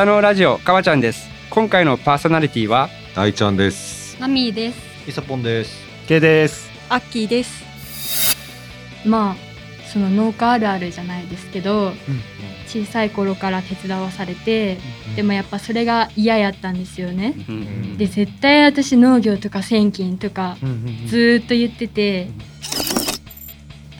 北のラジオかわちゃんです今回のパーソナリティは？大ちゃんです。マミーです。イサポンです。K です。アッキーです。まあその農家あるあるじゃないですけど、小さい頃から手伝わされて、でもやっぱそれが嫌やったんですよね。うんで絶対私農業とか千金とかずーっと言ってて。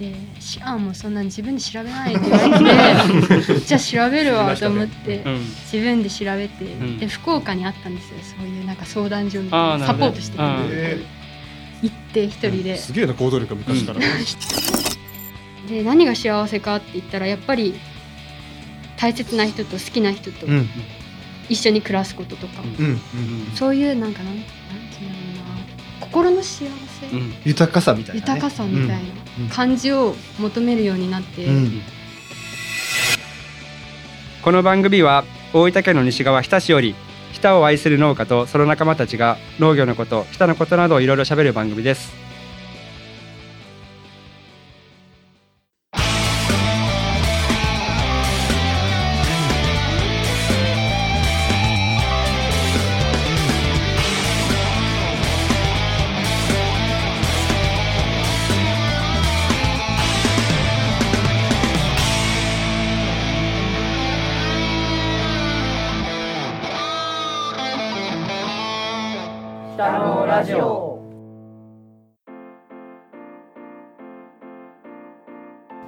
で「知らんもうそんなに自分で調べない」って言われてじゃあ調べるわと思ってうん。自分で調べて、ん。で福岡にあったんですよ。そういうなんか相談所みたいなサポートしてくれるえ行って一人で、すげえな行動力が昔から。で何が幸せかって言ったらやっぱり大切な人と好きな人とうん。一緒に暮らすこととか。そういうなんかなんなんていうんだろうな心の幸せ、うん。豊かさみたいな、ね。豊かさみたいうん。な感じを求めるようになって、うん。この番組は大分県の西側日田市より日田を愛する農家とその仲間たちが農業のこと日田のことなどをいろいろ喋る番組です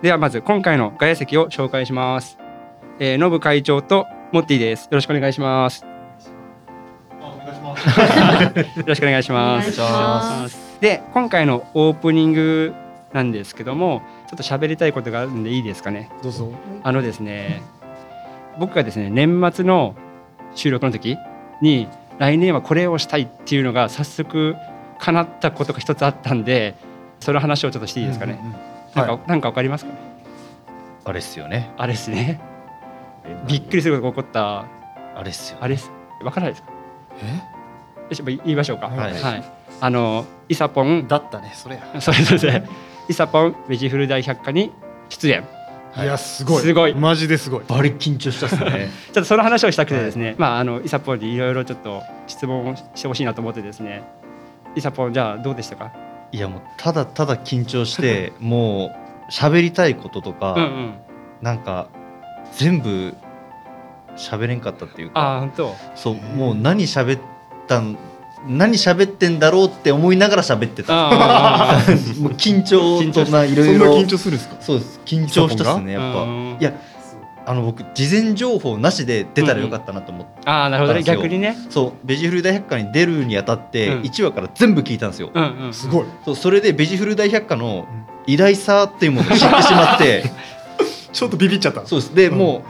ではまず今回の外野席を紹介します、えー、ノブ会長とモッティです。よろしくお願いします。よろしくお願いしおます。願いします。で今回のオープニングなんですけどもちょっと喋りたいことがあるんでいいですかね？どうぞ。あのですね僕がですね年末の収録の時に来年はこれをしたいっていうのが早速叶ったことが一つあったんでその話をちょっとしていいですかね、うんうんうん。なんか、はなんかわかりますかね？あれっすよね。あれですねびっくりすることが起こったあれっすよ、ね。あれですわからないですか？え？よし言いましょうかはいあのイサポンだったね。それや。それぞれイサポンベジフル大百科に出演いやすごい。すごいマジですごい。バリ緊張したっすね。ちょっとその話をしたくてですね、まああのイサポンにいろいろちょっと質問をしてほしいなと思ってですねイサポンじゃあどうでしたか？いやもうただただ緊張して、もう喋りたいこととか、うんうん。なんか全部喋れんかったっていうああか、本当。そうもう何喋ったん何喋ってんだろうって思いながら喋ってた。あ もう緊張緊張しとないろ。そんないろ緊張するんですか？そうです。緊張したっすねあやっぱ。うん。いやあの僕事前情報なしで出たらよかったなと思って。あーなるほどね。逆にね。そう。ベジフル大百科に出るにあたってうん。1話から全部聞いたんですよ、うんうんすごい。そうそれでベジフル大百科の偉大さっていうものを知ってしまって。ちょっとビビっちゃった。そうです。で、うん。もう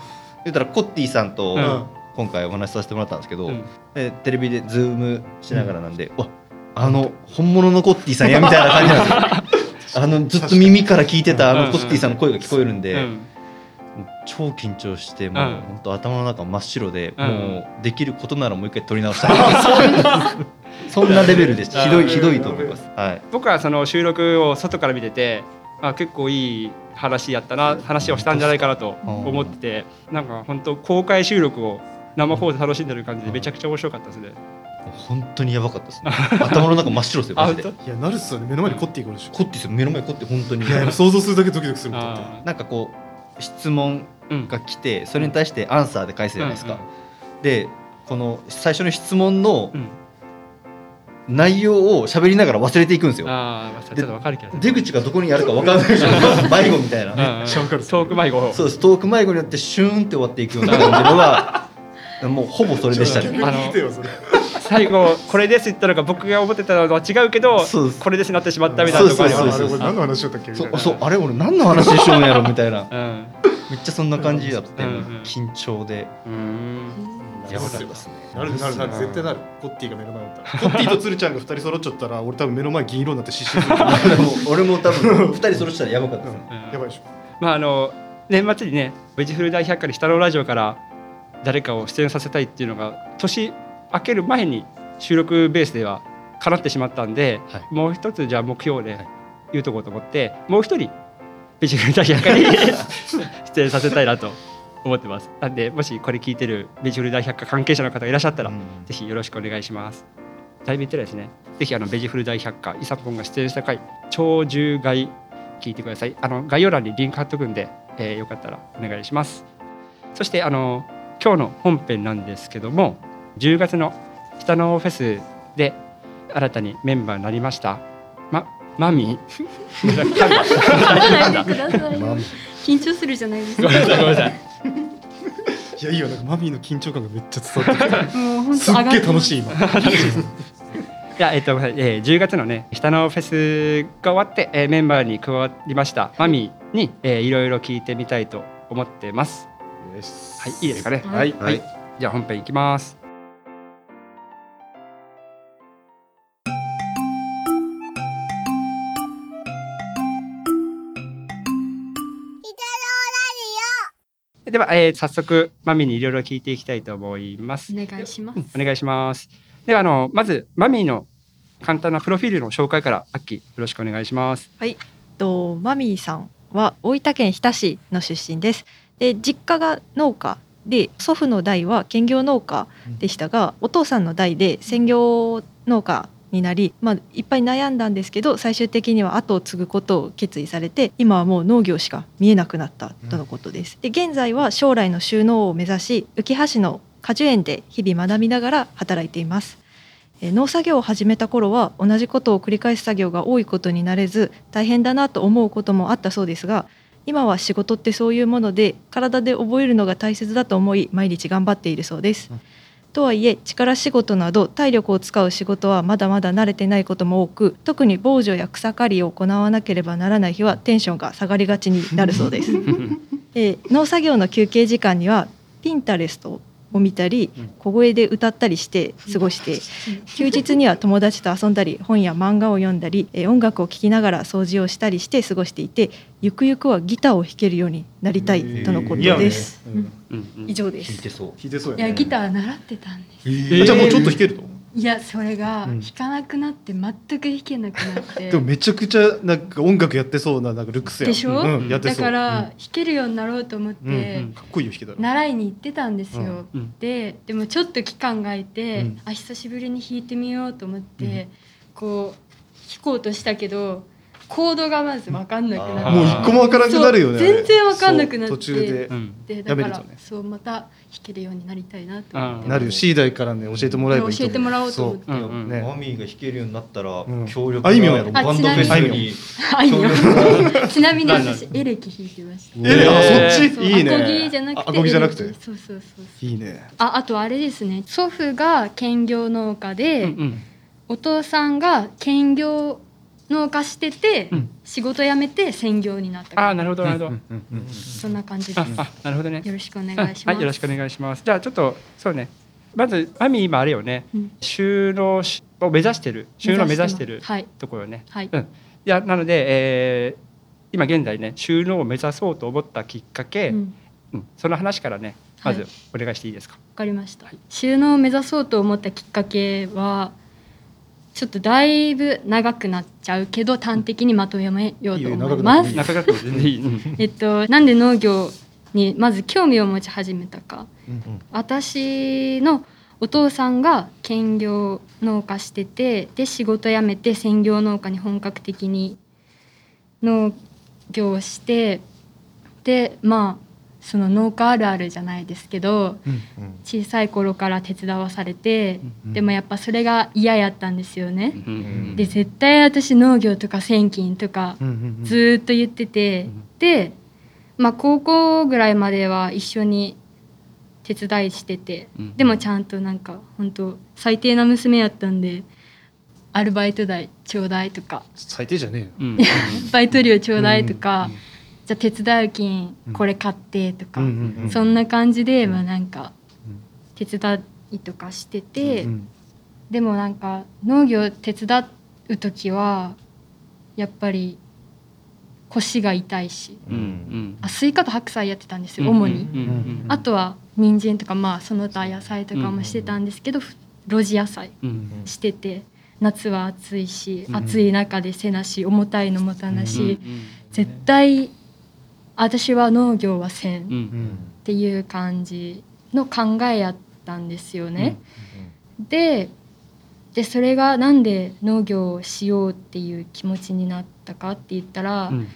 言ったらコッティさんとうん。今回お話しさせてもらったんですけど、うん。でテレビで Zoom しながらなんで、わあの本物のコッティさんやみたいな感じなんですよ。あのずっと耳から聞いてたあうんのコッティさんの声が聞こえるんで、うん超緊張してもううん。本当頭の中真っ白で、うん。もうできることならもう一回撮り直したい。そんなレベルでしたひどいひどいと思います。はい。僕はその収録を外から見ててあ結構いい話やったな話をしたんじゃないかなと思っててなんか本当公開収録を生放送楽しんでる感じでめちゃくちゃ面白かったですね。本当にやばかったですね。頭の中真っ白ですよマジで。あ本コいやなるっすよね。目の前にコッティがいるでしょ。ッティさん目の前にコッティ本当に。いや想像するだけドキドキするもん。なんかこう質問が来てそれに対してアンサーで返すじゃないですか、うんでこの最初の質問のうん。内容を喋りながら忘れていくんですよ。あーまあちょっとわかるけどね出口がどこにあるか分かんない 迷子みたいな、うんめっちゃわかるトーク迷子。そうです。トーク迷子によってシューンって終わっていくような感じのが もうほぼそれでしたね。逆に見てよそれ。最後これですって言ったのが僕が思ってたのとは違うけどこれですなってしまったみたいなところありますそうそうあれこれ何の話だったっけ？みたいうな。そそう。あれ俺何の話しようんやろみたいな。うん。めっちゃそんな感じだって、うんうん緊張で。うーん。やばかったですね。なるなるなる。絶対なる。コッティが目の前だった。らコッティと鶴ちゃんが二人揃っちゃったら俺多分目の前銀色になって失神 俺も多分2人揃ってたらやばかったですね。やばいでしょ。まああの年末にねベジフル大百科に下のラジオから誰かを出演させたいっていうのが年明ける前に収録ベースでは叶ってしまったんで、はい。もう一つじゃあ目標ではい。言うとこうと思って、もう一人ベジフル大百科に 出演させたいなと思ってます。なんでもしこれ聞いてるベジフル大百科関係者の方がいらっしゃったら、うん。ぜひよろしくお願いします。だいぶ言ってるですね。ぜひあのベジフル大百科イサポンが出演した回超獣害聞いてください。あの概要欄にリンク貼っとくんで、えーよかったらお願いします。そしてあの今日の本編なんですけども10月の北のフェスで新たにメンバーになりました。まマミ？緊張するじゃないですか。ごめんなさいごめんなさい。いやいいよなんかマミーの緊張感がめっちゃ伝わってきた。もう本すっげえ楽しいい今。いやえっと、えー10月のね下のフェスが終わって、えーメンバーに加わりました。マミーに、えーいろいろ聞いてみたいと思ってます。はい、いいですかね。はい。はい。じゃあ本編いきます。では、えー早速マミーにいろいろ聞いていきたいと思います。お願いしますお願いします。ではあのまずマミーの簡単なプロフィールの紹介からアッキーよろしくお願いします。とマミーさんは大分県日田市の出身です。で実家が農家で祖父の代は兼業農家でしたが、お父さんの代で専業農家になり、まあ、いっぱい悩んだんですけど最終的には後を継ぐことを決意されて今はもう農業しか見えなくなったとのことです。で現在は将来の収納を目指し浮橋の果樹園で日々学びながら働いています。えー農作業を始めた頃は同じことを繰り返す作業が多いことになれず大変だなと思うこともあったそうですが今は仕事ってそういうもので体で覚えるのが大切だと思い毎日頑張っているそうです。うんとはいえ力仕事など体力を使う仕事はまだまだ慣れてないことも多く特に防除や草刈りを行わなければならない日はテンションが下がりがちになるそうです。えー農作業の休憩時間にはピンタレストを見たりうん。小声で歌ったりして過ごして休日には友達と遊んだり本や漫画を読んだりえー音楽を聴きながら掃除をしたりして過ごしていてゆくゆくはギターを弾けるようになりたいとのことです。以上です。聞いてそう。弾いてそう。やねいやギター習ってたんです。えー。じゃあもうちょっと弾けるといやそれがうん。弾かなくなって全く弾けなくなって。でもめちゃくちゃなんか音楽やってそうななんかルックスやん。でしょ？うん、やってそう。だからうん。弾けるようになろうと思ってんかっこいいよ弾けたら。習いに行ってたんですよ、うん。ででもちょっと期間が空いて、うん。あ久しぶりに弾いてみようと思って、うん。こう弾こうとしたけどコードがまず分かんなくなって。あー。もう一個もわからなくなるよね全然わかんなくなって。途中で。うん。でだから、ね。そうまた弾けるようになりたいなと思って。うんなるよ。C 代からね教えてもらえばいい教えてもらおうと思って。うんうんねマミーが弾けるようになったらうん。協力あいみょんやろ？バンドフェスにあいいよ協ちなみに私エレキ弾いてました。えあそっち？いいね。アコギじゃなくてあアコギじゃなくて？エレキそうそうそうそう。いいね。ああとあれですね。祖父が兼業農家で、うんうん。お父さんが兼業農家してて、うん仕事辞めて専業になったああなるほどなるほど。そんな感じですああなるほどね。よろしくお願いします、はいよろしくお願いします。じゃあちょっとそうね。まずマミー今あれよね。うん収納しを目指してる収納を目指してるはいところよね。はい、うん。いやなので、えー今現在ね収納を目指そうと思ったきっかけ、ううんん、その話からねまずはいお願いしていいですか？わかりました、収納を目指そうと思ったきっかけはちょっとだいぶ長くなっちゃうけど端的にまとめようと思います。いいい。えっとなんで農業にまず興味を持ち始めたか。うん私のお父さんが兼業農家しててで仕事辞めて専業農家に本格的に農業をしてでまあその農家あるあるじゃないですけど小さい頃から手伝わされてうんでもやっぱそれが嫌やったんですよね。うんで絶対私農業とか千金とかずーっと言ってて、で、まあ、高校ぐらいまでは一緒に手伝いしてて、うんでもちゃんとなんか本当最低な娘やったんでアルバイト代ちょうだいとか最低じゃねうん。バイト料ちえよょうだいとか、うんじゃあ手伝う金うん。これ買ってとか、そんな感じで、まあ、なんかうん。手伝いとかしてて、うん。でもなんか農業手伝う時はやっぱり腰が痛いしあスイカと白菜やってたんですよ主に、あとは人参とかまあその他野菜とかもしてたんですけど、ふ露地野菜うんしてて夏は暑いし、うん暑い中でせなし重たいの持たなし、うん絶対私は農業はせんっうん。ていう感じの考えやったんですよね。ででそれがなんで農業をしようっていう気持ちになったかって言ったら、うん。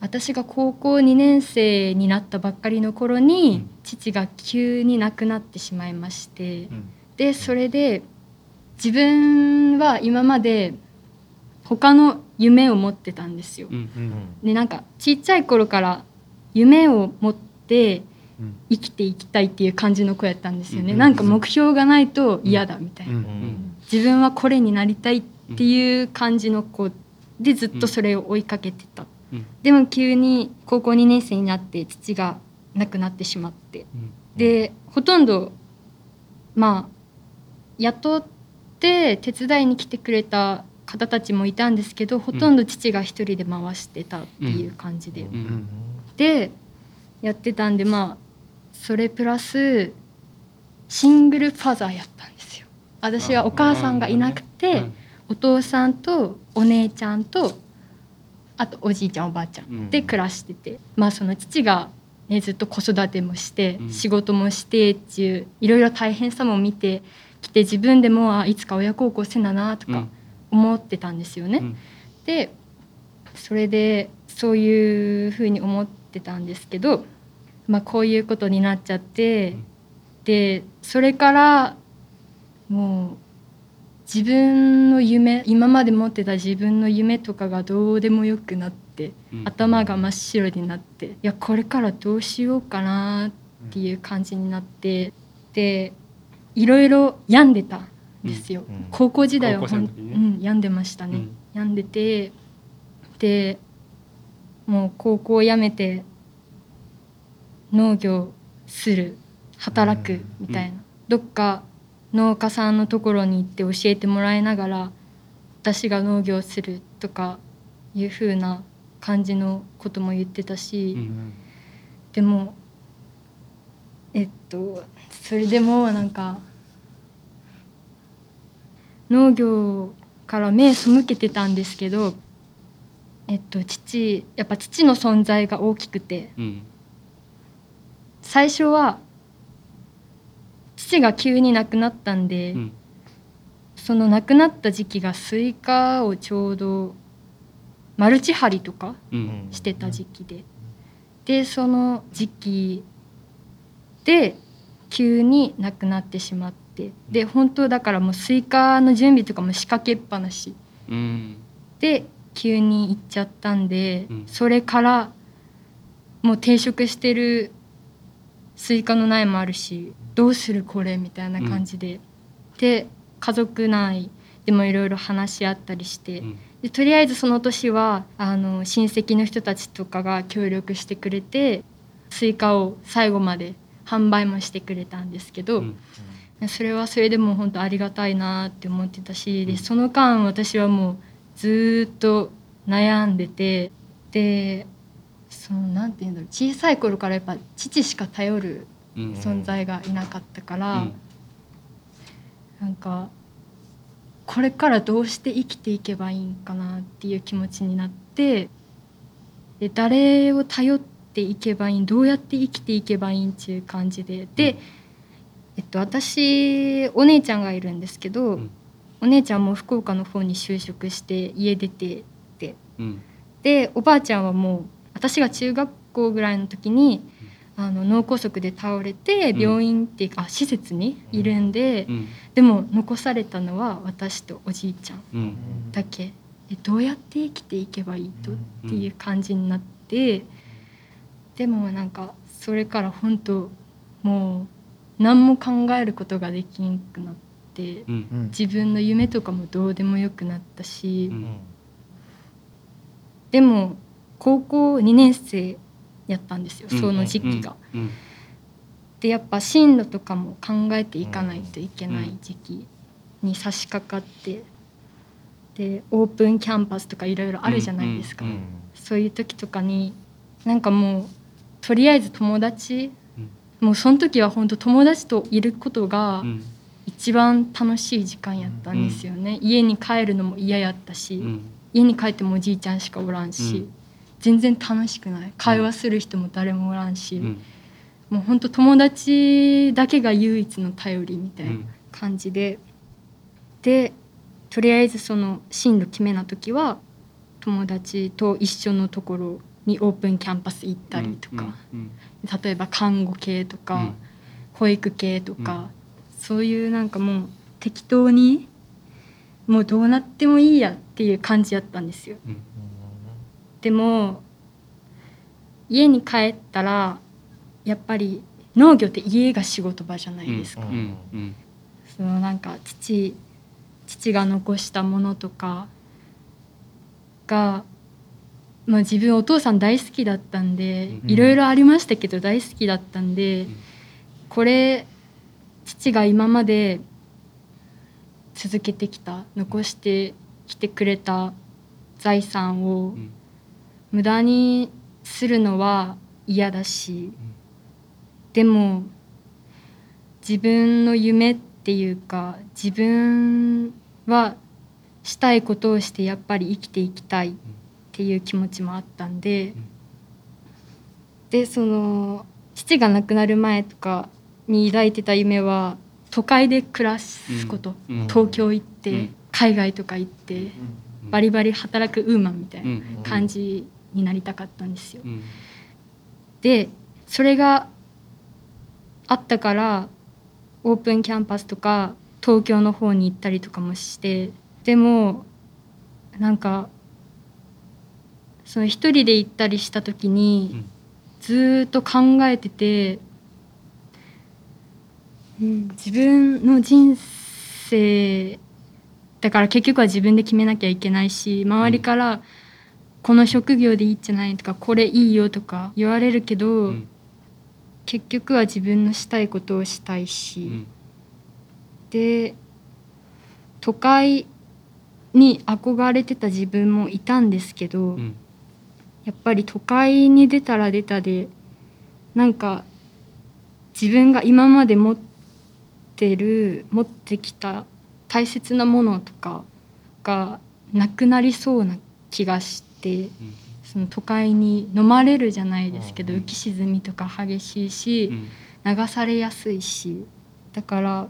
私が高校2年生になったばっかりの頃に、うん。父が急に亡くなってしまいまして、うん。でそれで自分は今まで他の夢を持ってたんですよ。うんでなんかちっちゃい頃から夢を持ってうん生きていきたいっていう感じの子やったんですよね。うんなんか目標がないと嫌だみたいな。うん自分はこれになりたいっていう感じの子でずっとそれを追いかけてた。うんでも急に高校2年生になって父が亡くなってしまってうんでほとんどまあ雇って手伝いに来てくれた方たちもいたんですけどほとんど父が一人で回してたっていう感じで、うん。でやってたんでまあそれプラスシングルファザーやったんですよ。私はお母さんがいなくて、うん。お父さんとお姉ちゃんとあとおじいちゃんおばあちゃうんん。で暮らしてて、まあその父が、ね、ずっと子育てもして、うん。仕事もしてっていういろいろ大変さも見てきて自分でもあいつか親孝行せななとかうん思ってたんですよね。うん。でそれでそういうふうに思ってたんですけど、まあ、こういうことになっちゃって、うん。でそれからもう自分の夢今まで持ってた自分の夢とかがどうでもよくなって、うん。頭が真っ白になっていやこれからどうしようかなっていう感じになってでいろいろ病んでた。んですよ、うん。高校時代はほん、ねうん、病んでましたね、うん。病んでてでもう高校辞めて農業する働くみたいな、どっか農家さんのところに行って教えてもらいながら私が農業するとかいう風な感じのことも言ってたし、うん。でもえっとそれでもなんか農業から目背けてたんですけどえっと父やっぱ父の存在が大きくてうん。最初は父が急に亡くなったんで、うん。その亡くなった時期がスイカをちょうどマルチ張りとかうん。してた時期で。でその時期で急に亡くなってしまってで本当だからもうスイカの準備とかも仕掛けっぱなし。うん。で急に行っちゃったんで、うん。それからもう定植してるスイカの苗もあるしどうするこれみたいな感じで、で家族内でもいろいろ話し合ったりして、うん。でとりあえずその年はあの親戚の人たちとかが協力してくれてスイカを最後まで販売もしてくれたんですけど、うんそれはそれでも本当ありがたいなって思ってたし、うん。でその間私はもうずーっと悩んでてでそのなんていうんだろう小さい頃からやっぱ父しか頼るうん存在がいなかったから、うん。なんかこれからどうして生きていけばいいんかなっていう気持ちになってで誰を頼っていけばいいんどうやって生きていけばいいんっていう感じでで、えっと、私お姉ちゃんがいるんですけど、うん。お姉ちゃんも福岡の方に就職して家出てって。うん。でおばあちゃんはもう私が中学校ぐらいの時にあの脳梗塞で倒れてうん。病院っていうか、あ施設にいるんで、うん。でも残されたのは私とおじいちゃんうん。だけ。でどうやって生きていけばいいと？っていう感じになって、でもなんかそれから本当もう何も考えることができんくなってうん。うん。自分の夢とかもどうでもよくなったし、うん。でも高校2年生やったんですよその時期が。うん。でやっぱ進路とかも考えていかないといけない時期に差し掛かってでオープンキャンパスとかいろいろあるじゃないですか、うん。うん。そういう時とかになんかもうとりあえず友達、うんもうその時は本当友達といることがうん。一番楽しい時間やったんですよね、家に帰るのも嫌やったし、うん。家に帰ってもおじいちゃんしかおらんし、全然楽しくない。会話する人も誰もおらんし、うん。もうほんと友達だけが唯一の頼りみたいなうん。感じで、でとりあえずその進路決めな時は友達と一緒のところにオープンキャンパス行ったりとか、うん例えば看護系とか、うん。保育系とか、そういうなんかもう適当にもうどうなってもいいやっていう感じやったんですよ。うん。でも家に帰ったらやっぱり農業って家が仕事場じゃないですか。うん。うん。そのなんか父父が残したものとかが、まあ、自分お父さん大好きだったんで、うん。いろいろありましたけど大好きだったんで、ん。これ父が今まで続けてきた残してきてくれた財産をうん。無駄にするのは嫌だし、でも自分の夢っていうか自分はしたいことをしてやっぱり生きていきたいっていう気持ちもあったんで、ん。でその父が亡くなる前とかに抱いてた夢は都会で暮らすこと、うん。うん。東京行って、うん。海外とか行って、バリバリ働くウーマンみたいな感じになりたかったんですよ。うん。でそれがあったからオープンキャンパスとか東京の方に行ったりとかもしてでもなんかその一人で行ったりした時に、うん。ずーっと考えてて、うん、自分の人生だから結局は自分で決めなきゃいけないし周りからこの職業でいいんじゃないとかこれいいよとか言われるけど、うん。結局は自分のしたいことをしたいし、うん。で都会に憧れてた自分もいたんですけど、うんやっぱり都会に出たら出たでなんか自分が今まで持ってる持ってきた大切なものとかがなくなりそうな気がしてその都会に飲まれるじゃないですけどうん。浮き沈みとか激しいしうん。流されやすいしだから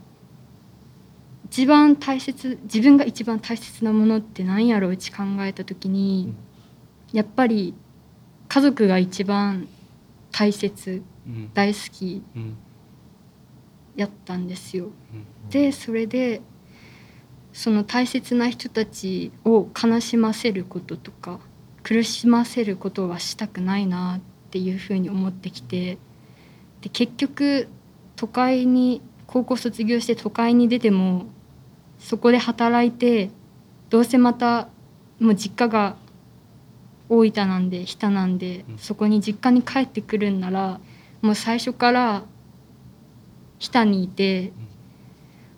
一番大切自分が一番大切なものって何やろううち考えた時にやっぱり家族が一番大切うん。大好きうん。やったんですよ。うん。でそれでその大切な人たちを悲しませることとか苦しませることはしたくないなっていうふうに思ってきてで結局都会に高校卒業して都会に出てもそこで働いてどうせまたもう実家が大分なんで日田なんでうん。そこに実家に帰ってくるんならもう最初から日田にいて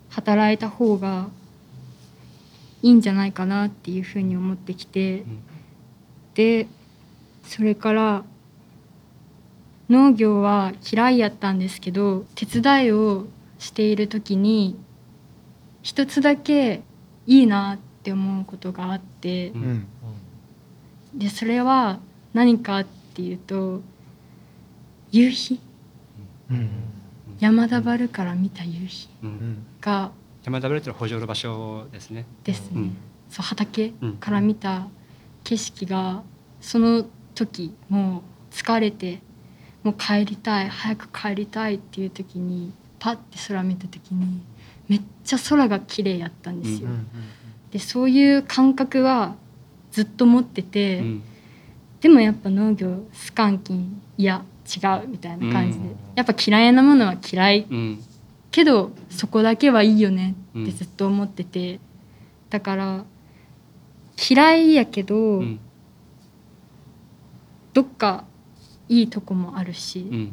働いた方がいいんじゃないかなっていうふうに思ってきてうん。でそれから農業は嫌いやったんですけど手伝いをしている時に一つだけいいなって思うことがあってううんんでそれは何かっていうと夕日。うん。山田原から見た夕日が山田ブレットの補助の場所ですね。ですね、うん。そう畑うん。から見た景色がその時もう疲れてもう帰りたい早く帰りたいっていう時にパッて空見た時にめっちゃ空が綺麗やったんですよ。うん。でそういう感覚はずっと持ってて、うん。でもやっぱ農業スカンキンいや違うみたいな感じで、うん。やっぱ嫌いなものは嫌い。うん。けどそこだけはいいよねうん。ってずっと思ってて、だから嫌いやけど、うん。どっかいいとこもあるし、うん。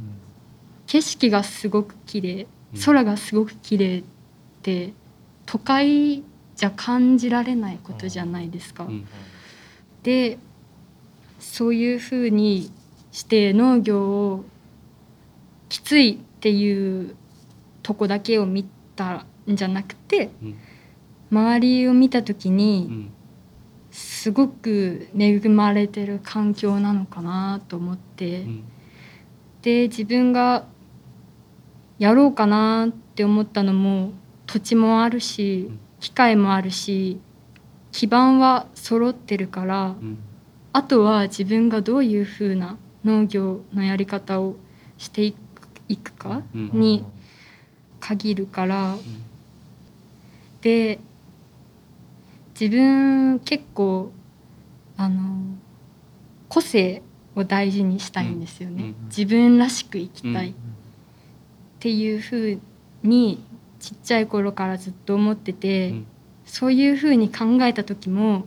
景色がすごく綺麗うん。空がすごく綺麗って都会じゃ感じられないことじゃないですか。うんでそういうふうにして農業をきついっていうとこだけを見たんじゃなくてうん。周りを見た時うにん。すごく恵まれてる環境なのかなと思って、うん。で自分がやろうかなって思ったのも土地もあるしうん。機械もあるし基盤は揃ってるからうん。あとは自分がどういうふうな農業のやり方をしていくかうん。に限るから。で自分結構あの個性を大事にしたいんですよね、うんうん自分らしく生きたい。っうんていうふうにちっちゃい頃からずっと思ってて、うんそういうふうに考えた時も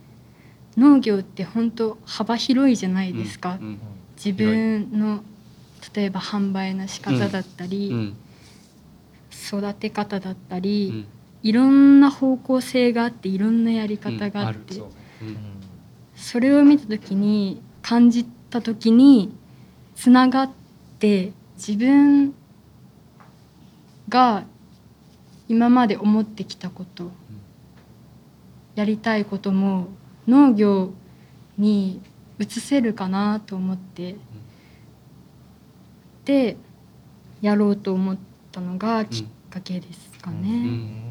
農業って本当幅広いじゃないですか、うん自分の例えば販売の仕方だったり、うん。育て方だったうり、ん。いろんな方向性があっていろんなやり方があって、それを見た時に感じた時につながって自分が今まで思ってきたこと、やりたいことも農業に移せるかなと思って、でやろうと思ったのがきっかけですかね。うん。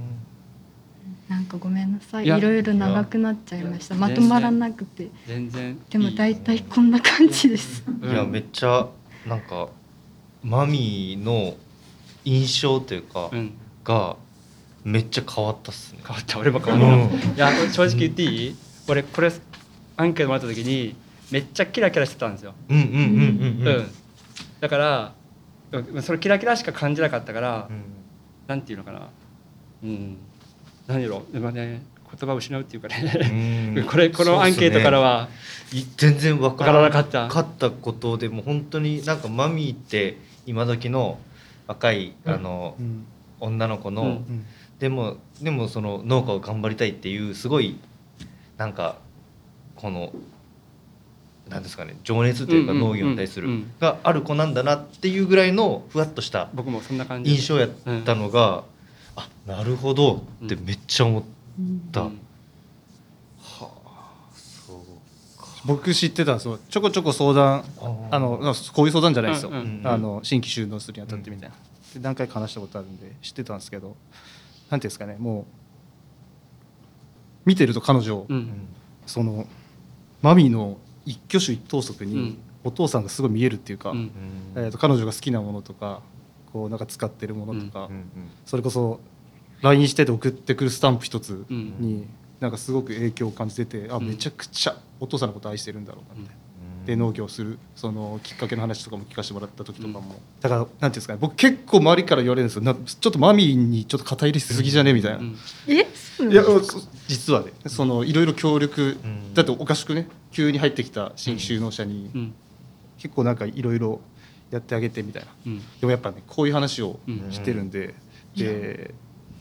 なんかごめんなさい。いろいろ長くなっちゃいました。まとまらなくて。全然でも大体こんな感じです。うん。いやめっちゃなんかマミーの印象というかうん。がめっちゃ変わったっすね。変わった。俺も変わった、うん。いや正直言っていい？俺これアンケートもらった時にめっちゃキラキラしてたんですよ、うんうんうんうんうん。だからうんそのキラキラしか感じなかったから、うん。なんていうのかな。うん。何やろでもね言葉を失うっていうかね、うん。これこのアンケートからはい全然わかららななかった。かったことでも本当になんかマミーって今時の若いあの、うん。女の子の、うんうんでもでもその農家を頑張りたいっていうすごいなんかこのなんですかね情熱というかうんうん農業に対するうんうんがある子なんだなっていうぐらいのふわっとした僕もそんな感じ。印象やったのが、あなるほどってめっちゃ思った。うん。はあそうか。僕知ってたんですよちょこちょこ相談あのこういう相談じゃないですよ、うんうんあの新規収納するにあたってみたいな、で何回か話したことあるんで知ってたんですけどなんていうんですかねもう見てると彼女、うん。そのマミーの一挙手一投足にうん。お父さんがすごい見えるっていうか、うん。えー、と彼女が好きなものとかこうなんか使ってるものとか、うん。うん。それこそ LINE してて送ってくるスタンプ一つうん。になんかすごく影響を感じててあうん。めちゃくちゃお父さんのこと愛してるんだろうなみたいな。うんで農業するそのきっかけの話とかも聞かせてもらった時とかも、だからなんていうんですかね。僕結構周りから言われるんですよ。なちょっとマミーにちょっと肩入れしすぎじゃね？みたいな、うん。えそういやそ実はねそのいろいろ協力、うん。だっておかしくね？急に入ってきた新規収納者にうん。結構なんかいろいろやってあげてみたいな。うん。でもやっぱねこういう話をうん。してるんで、で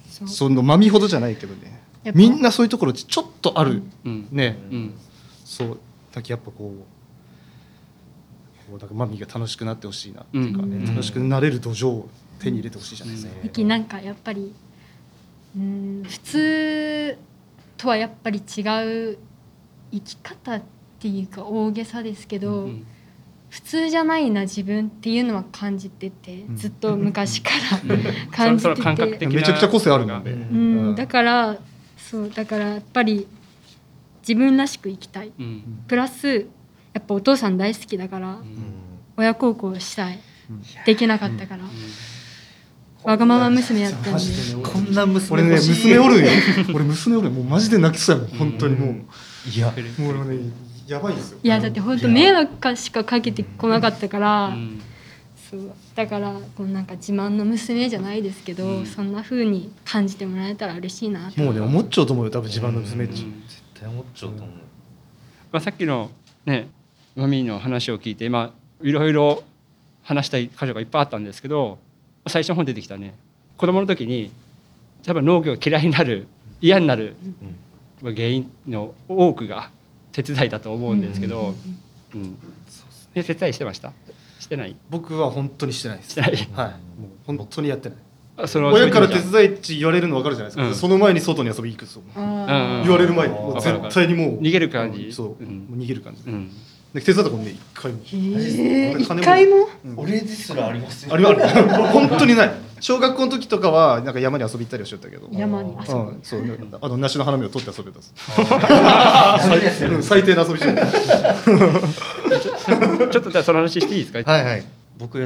そのマミーほどじゃないけどね。みんなそういうところちょっとある、うん。ね、うん。そう。だけやっぱこうこうだからマミーが楽しくなってほしいなっていうかね、うん。楽しくなれる土壌を手に入れてほしいじゃないですか、ゆきなんかやっぱりうん普通とはやっぱり違う生き方っていうか大げさですけど、うん普通じゃないな自分っていうのは感じてて、ん。ずっと昔からうん。感じてて、めちゃくちゃ個性あるもんね、うん。うん。うん。だからそうだからやっぱり自分らしく生きたい。うん。プラスぱお父さん大好きだから、うん。親孝行したい。うん。できなかったから、わがまま娘やったんでこんな娘俺ね欲しい。娘おるんよ。俺娘おるもうマジで泣きそうやもん本当にもう、いや。もうねやばいですよ。いやだって本当迷惑しかかけてこなかったから、うん。そう。だからこうなんか自慢の娘じゃないですけど、うん。そんな風に感じてもらえたら嬉しいなともうね思っちゃうと思うよ多分自分の娘っち、うん。絶対思っちゃうと思う。まあ、さっきのねマミーの話を聞いてまあいろいろ話したい箇所がいっぱいあったんですけど最初の本出てきたね。子供の時に多分農業が嫌いになる嫌になるまあ原因の多くが手伝いだと思うんですけど、うんで手伝いしてました？してない？僕は本当にしてないです。してない？はい。もう本当にやってない。あその親から手うん伝いって言われるの分かるじゃないですか、うん。その前に外に遊びに行くんですよあうん。言われる前に。絶対にもう。逃げる感じ。そう、うん。逃げる感じ、うんで手伝ったことね一回も。へえ一回も？俺ですらありますよ。あれはある。本当にない。小学校の時とかはなんか山に遊び行ったりはしよったけど。山に？遊ぶうん、そう。あの梨の花芽を取って遊べた。最低な遊びしてたちょっとじゃあその話していいですか、はいはい。僕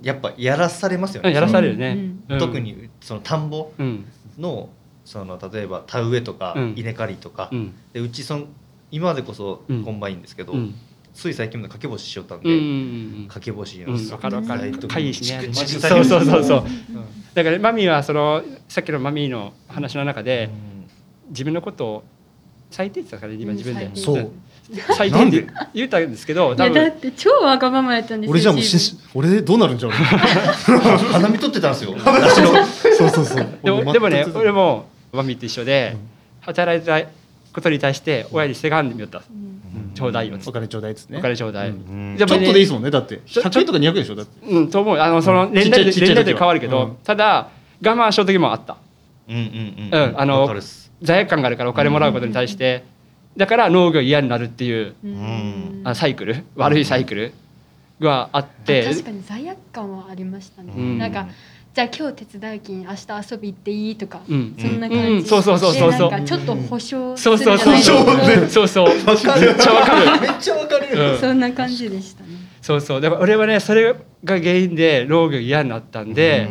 やっぱやらされますよね。うんやらされるね、うん。特にその田んぼうん。のその例えば田植えとかうん。稲刈りとか、うん。でうちその今までこそうん。コンバインですけど、うんつい最近まで掛け干ししよったんで、うんうん掛け干しうんわかるわかる。かいいしねチクチクそうそうそうそううんだからマミーはそのさっきのマミーの話の中でうん自分のことを最低って言ったから今自分で、うんそう最低って言ったんですけど多分って超わがままやったんですよ俺じゃあもう自し俺どうなるんじゃん花見取ってたんですよそうそうそうでもでもね俺ももマミーと一緒で働いたことに対して親にせがんでみよった分ちょうだいよ。お金ちょうだいっつってね。お金ちょうだい、うん。ちょっとでいい。ですもんねだって。ちょ100円とか200円でしょだって。うん。と思うあのそのうん年代でちっちゃい年代で変わるけど、うん。ただ我慢しよう時もあった。うんうんうんあのわかるっす。罪悪感があるからお金もらうことに対して、だから農業嫌になるっていううん。あサイクル悪いサイクルがあって。確かに罪悪感はありましたね、うん。なんかじゃあ今日手伝い金明日遊び行っていい？とか、うん。そんな感じ、うん。そうそうそうそうそう。でなんかちょっと保証すそうるじゃそう。そうそう。そうそう。めっちゃわかる。めっちゃわかるうん。そんな感じでしたね。そうそう。だから俺はねそれが原因で農業嫌になったんで、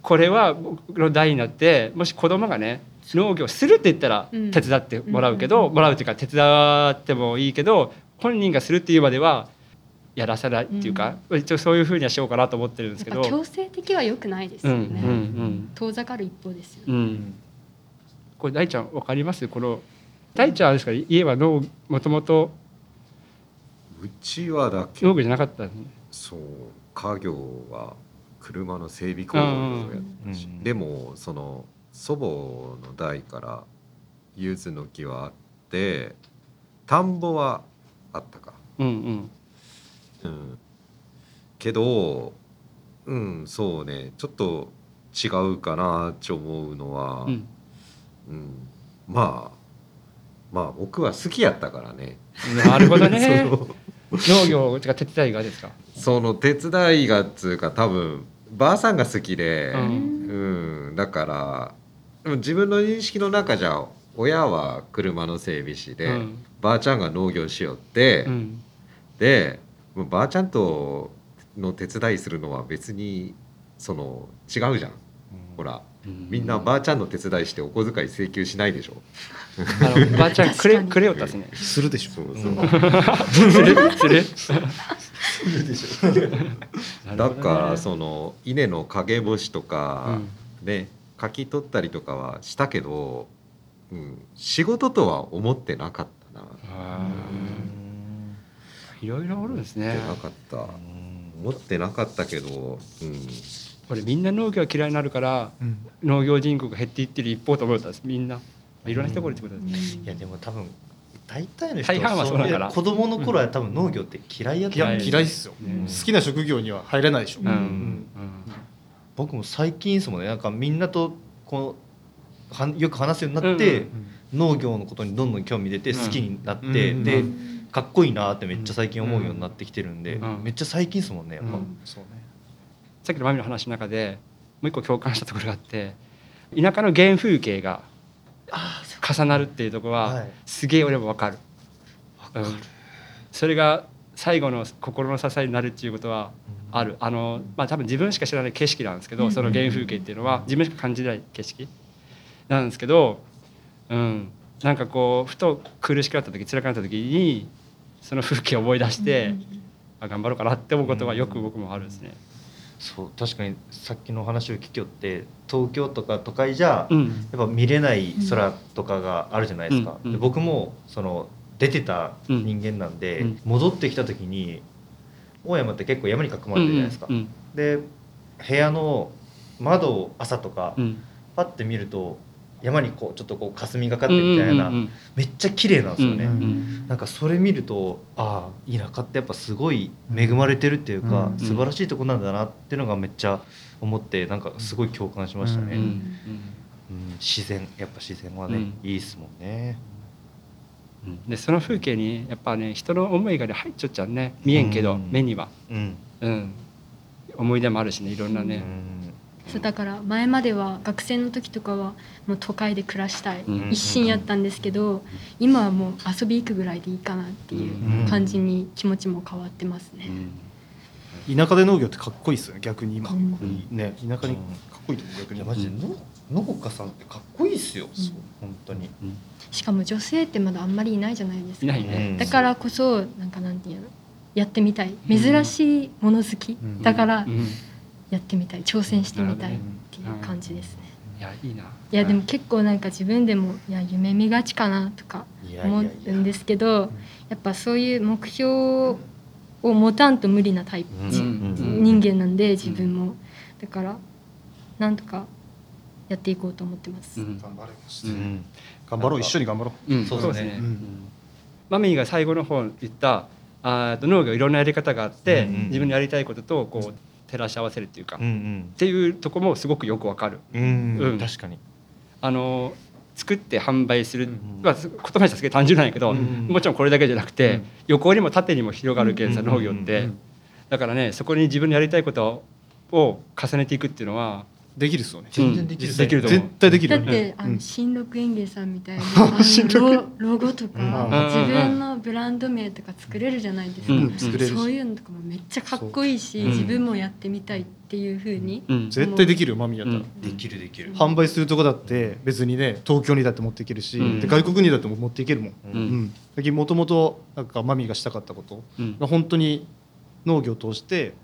これは僕の代になってもし子供がね農業するって言ったらうん。手伝ってもらうけど、うん。もらうっていうか手伝ってもいいけど本人がするっていうまではやらせないっていうか、一応そういうふうにはしようかなと思ってるんですけど。強制的は良くないですうんうよね、ん。遠ざかる一方ですよね、うん。うんこれ大ちゃんわかります？この大ちゃんあれですか？家は農もともとうちはだけ。農業じゃなかったの？そう家業は車の整備工場をやってたし、うんでもその祖母の代から柚子の木はあって田んぼはあったか、うんうんうん、けどうんそうね。ちょっと違うかなって思うのは、うん。うん。まあまあ僕は好きやったからね。なるほどね。農業とか手伝いがですか？その手伝いがっつうか多分ばあさんが好きで、ううんん。だから自分の認識の中じゃ親は車の整備士で、うん。ばあちゃんが農業しよって、うん。でばあちゃんとの手伝いするのは別にその違うじゃん。ほらみんなばあちゃんの手伝いしてお小遣い請求しないでしょ。あのばあちゃんくれ くれよったっすね。するでしょ。そうそうする？する？だからその稲の陰干しとうか、ん。ね書き取ったりとかはしたけど、うん、仕事とは思ってなかったな。いろいろおるんですね。思ってなかった。思ってなかったけど、うん、これみんな農業が嫌いになるからうん。農業人口が減っていってる一方と思ったんです。みんな。いろんな人がおるってことです、いやでも多分大体の人大半はそうだから。子供の頃は多分農業って嫌いやったいや嫌い嫌いっすよ。うん。好きな職業には入れないでしょ。うん。うん。僕も最近ですもんね。なんかみんなとこうはよく話すようになって、うん。農業のことにどんどん興味出てうん。好きになって、うん。で、うんかっこいいなってめっちゃ最近思うようになってきてるんで、うん。めっちゃ最近ですもんねやっぱ、うん。そうね。さっきのマミの話の中でもう一個共感したところがあって田舎の原風景が重なるっていうところは、はい。すげえ俺も分かる。うん。それが最後の心の支えになるっていうことはある。あのまあ多分自分しか知らない景色なんですけど、うん。その原風景っていうのは自分しか感じない景色なんですけど、うん、なんかこうふと苦しくなった時辛くなった時にその風景を思い出して、あ頑張ろうかなって思うことがよく僕もあるんですね。そう確かにさっきの話を聞きよって東京とか都会じゃ、うん。やっぱ見れない空とかがあるじゃないですか、うん。で僕もその出てた人間なんで、うん。戻ってきた時に大山って結構山に囲まれてるじゃないですか、うん。で部屋の窓を朝とかうん。パッて見ると山にこうちょっとこう霞がかってみたいな、うんうんめっちゃ綺麗なんですよね、うんうんなんかそれ見るとああ田舎ってやっぱすごい恵まれてるっていうか、うん素晴らしいとこなんだなっていうのがめっちゃ思ってなんかすごい共感しましたね、うんうん自然やっぱ自然はね、うん。いいですもんね。うん。でその風景にやっぱね人の思いがね入っちゃっちゃうね。見えんけど、うん。目には、うん、うん、思い出もあるしねいろんなね、そうだから前までは学生の時とかはもう都会で暮らしたい、うん。一心やったんですけど今はもう遊び行くぐらいでいいかなっていう感じに気持ちも変わってますね。田舎で農業ってかっこいいですよね逆に今、うん。ね田舎にかっこいいと思う逆に。マジで。農農家さんってかっこいいっすよ、本当に、しかも女性ってまだあんまりいないじゃないですか。いないね、うん。だからこそなんかなんていうの？やってみたい。珍しいもの好き、ん。だからうんやってみたい挑戦してみたいっていう感じですね。いやいいな。いやでも結構なんか自分でもいや夢見がちかなとか思うんですけどやっぱそういう目標を持たんと無理なタイプ、人間なんで自分も。だからなんとかやっていこうと思ってます。うん。頑張れます。うん。頑張ろう一緒に頑張ろう。うん。そうですね。マミーが最後の方言ったあーと農業いろんなやり方があって、自分のやりたいこととこう照らし合わせるっていうか、っうん。ていうとこもすごくよくわかる。うんうん、うん。確かに。あの作って販売する、んまあ、言葉にしたらすげえ単純なんやけど、うんもちろんこれだけじゃなくて、うん。横にも縦にも広がるけんさ、うん農業って、うん。だからねそこに自分のやりたいことを重ねていくっていうのはできるっすよね。全然できる。うんできると思う。絶対できるだって、あうん。の新六園芸さんみたいにあ 新の六。ロロゴとか、うん。自分のブランド名とか作れるじゃないですか、そういうのとかもめっちゃかっこいいし、自分もやってみたいっていうふうに、うん。絶対できるよマミーやったら、うん。できるできる、販売するとこだって別にね東京にだって持っていけるし、外国にだって持っていけるもん。ううん。もともとなんかマミーがしたかったこと本当に農業を通して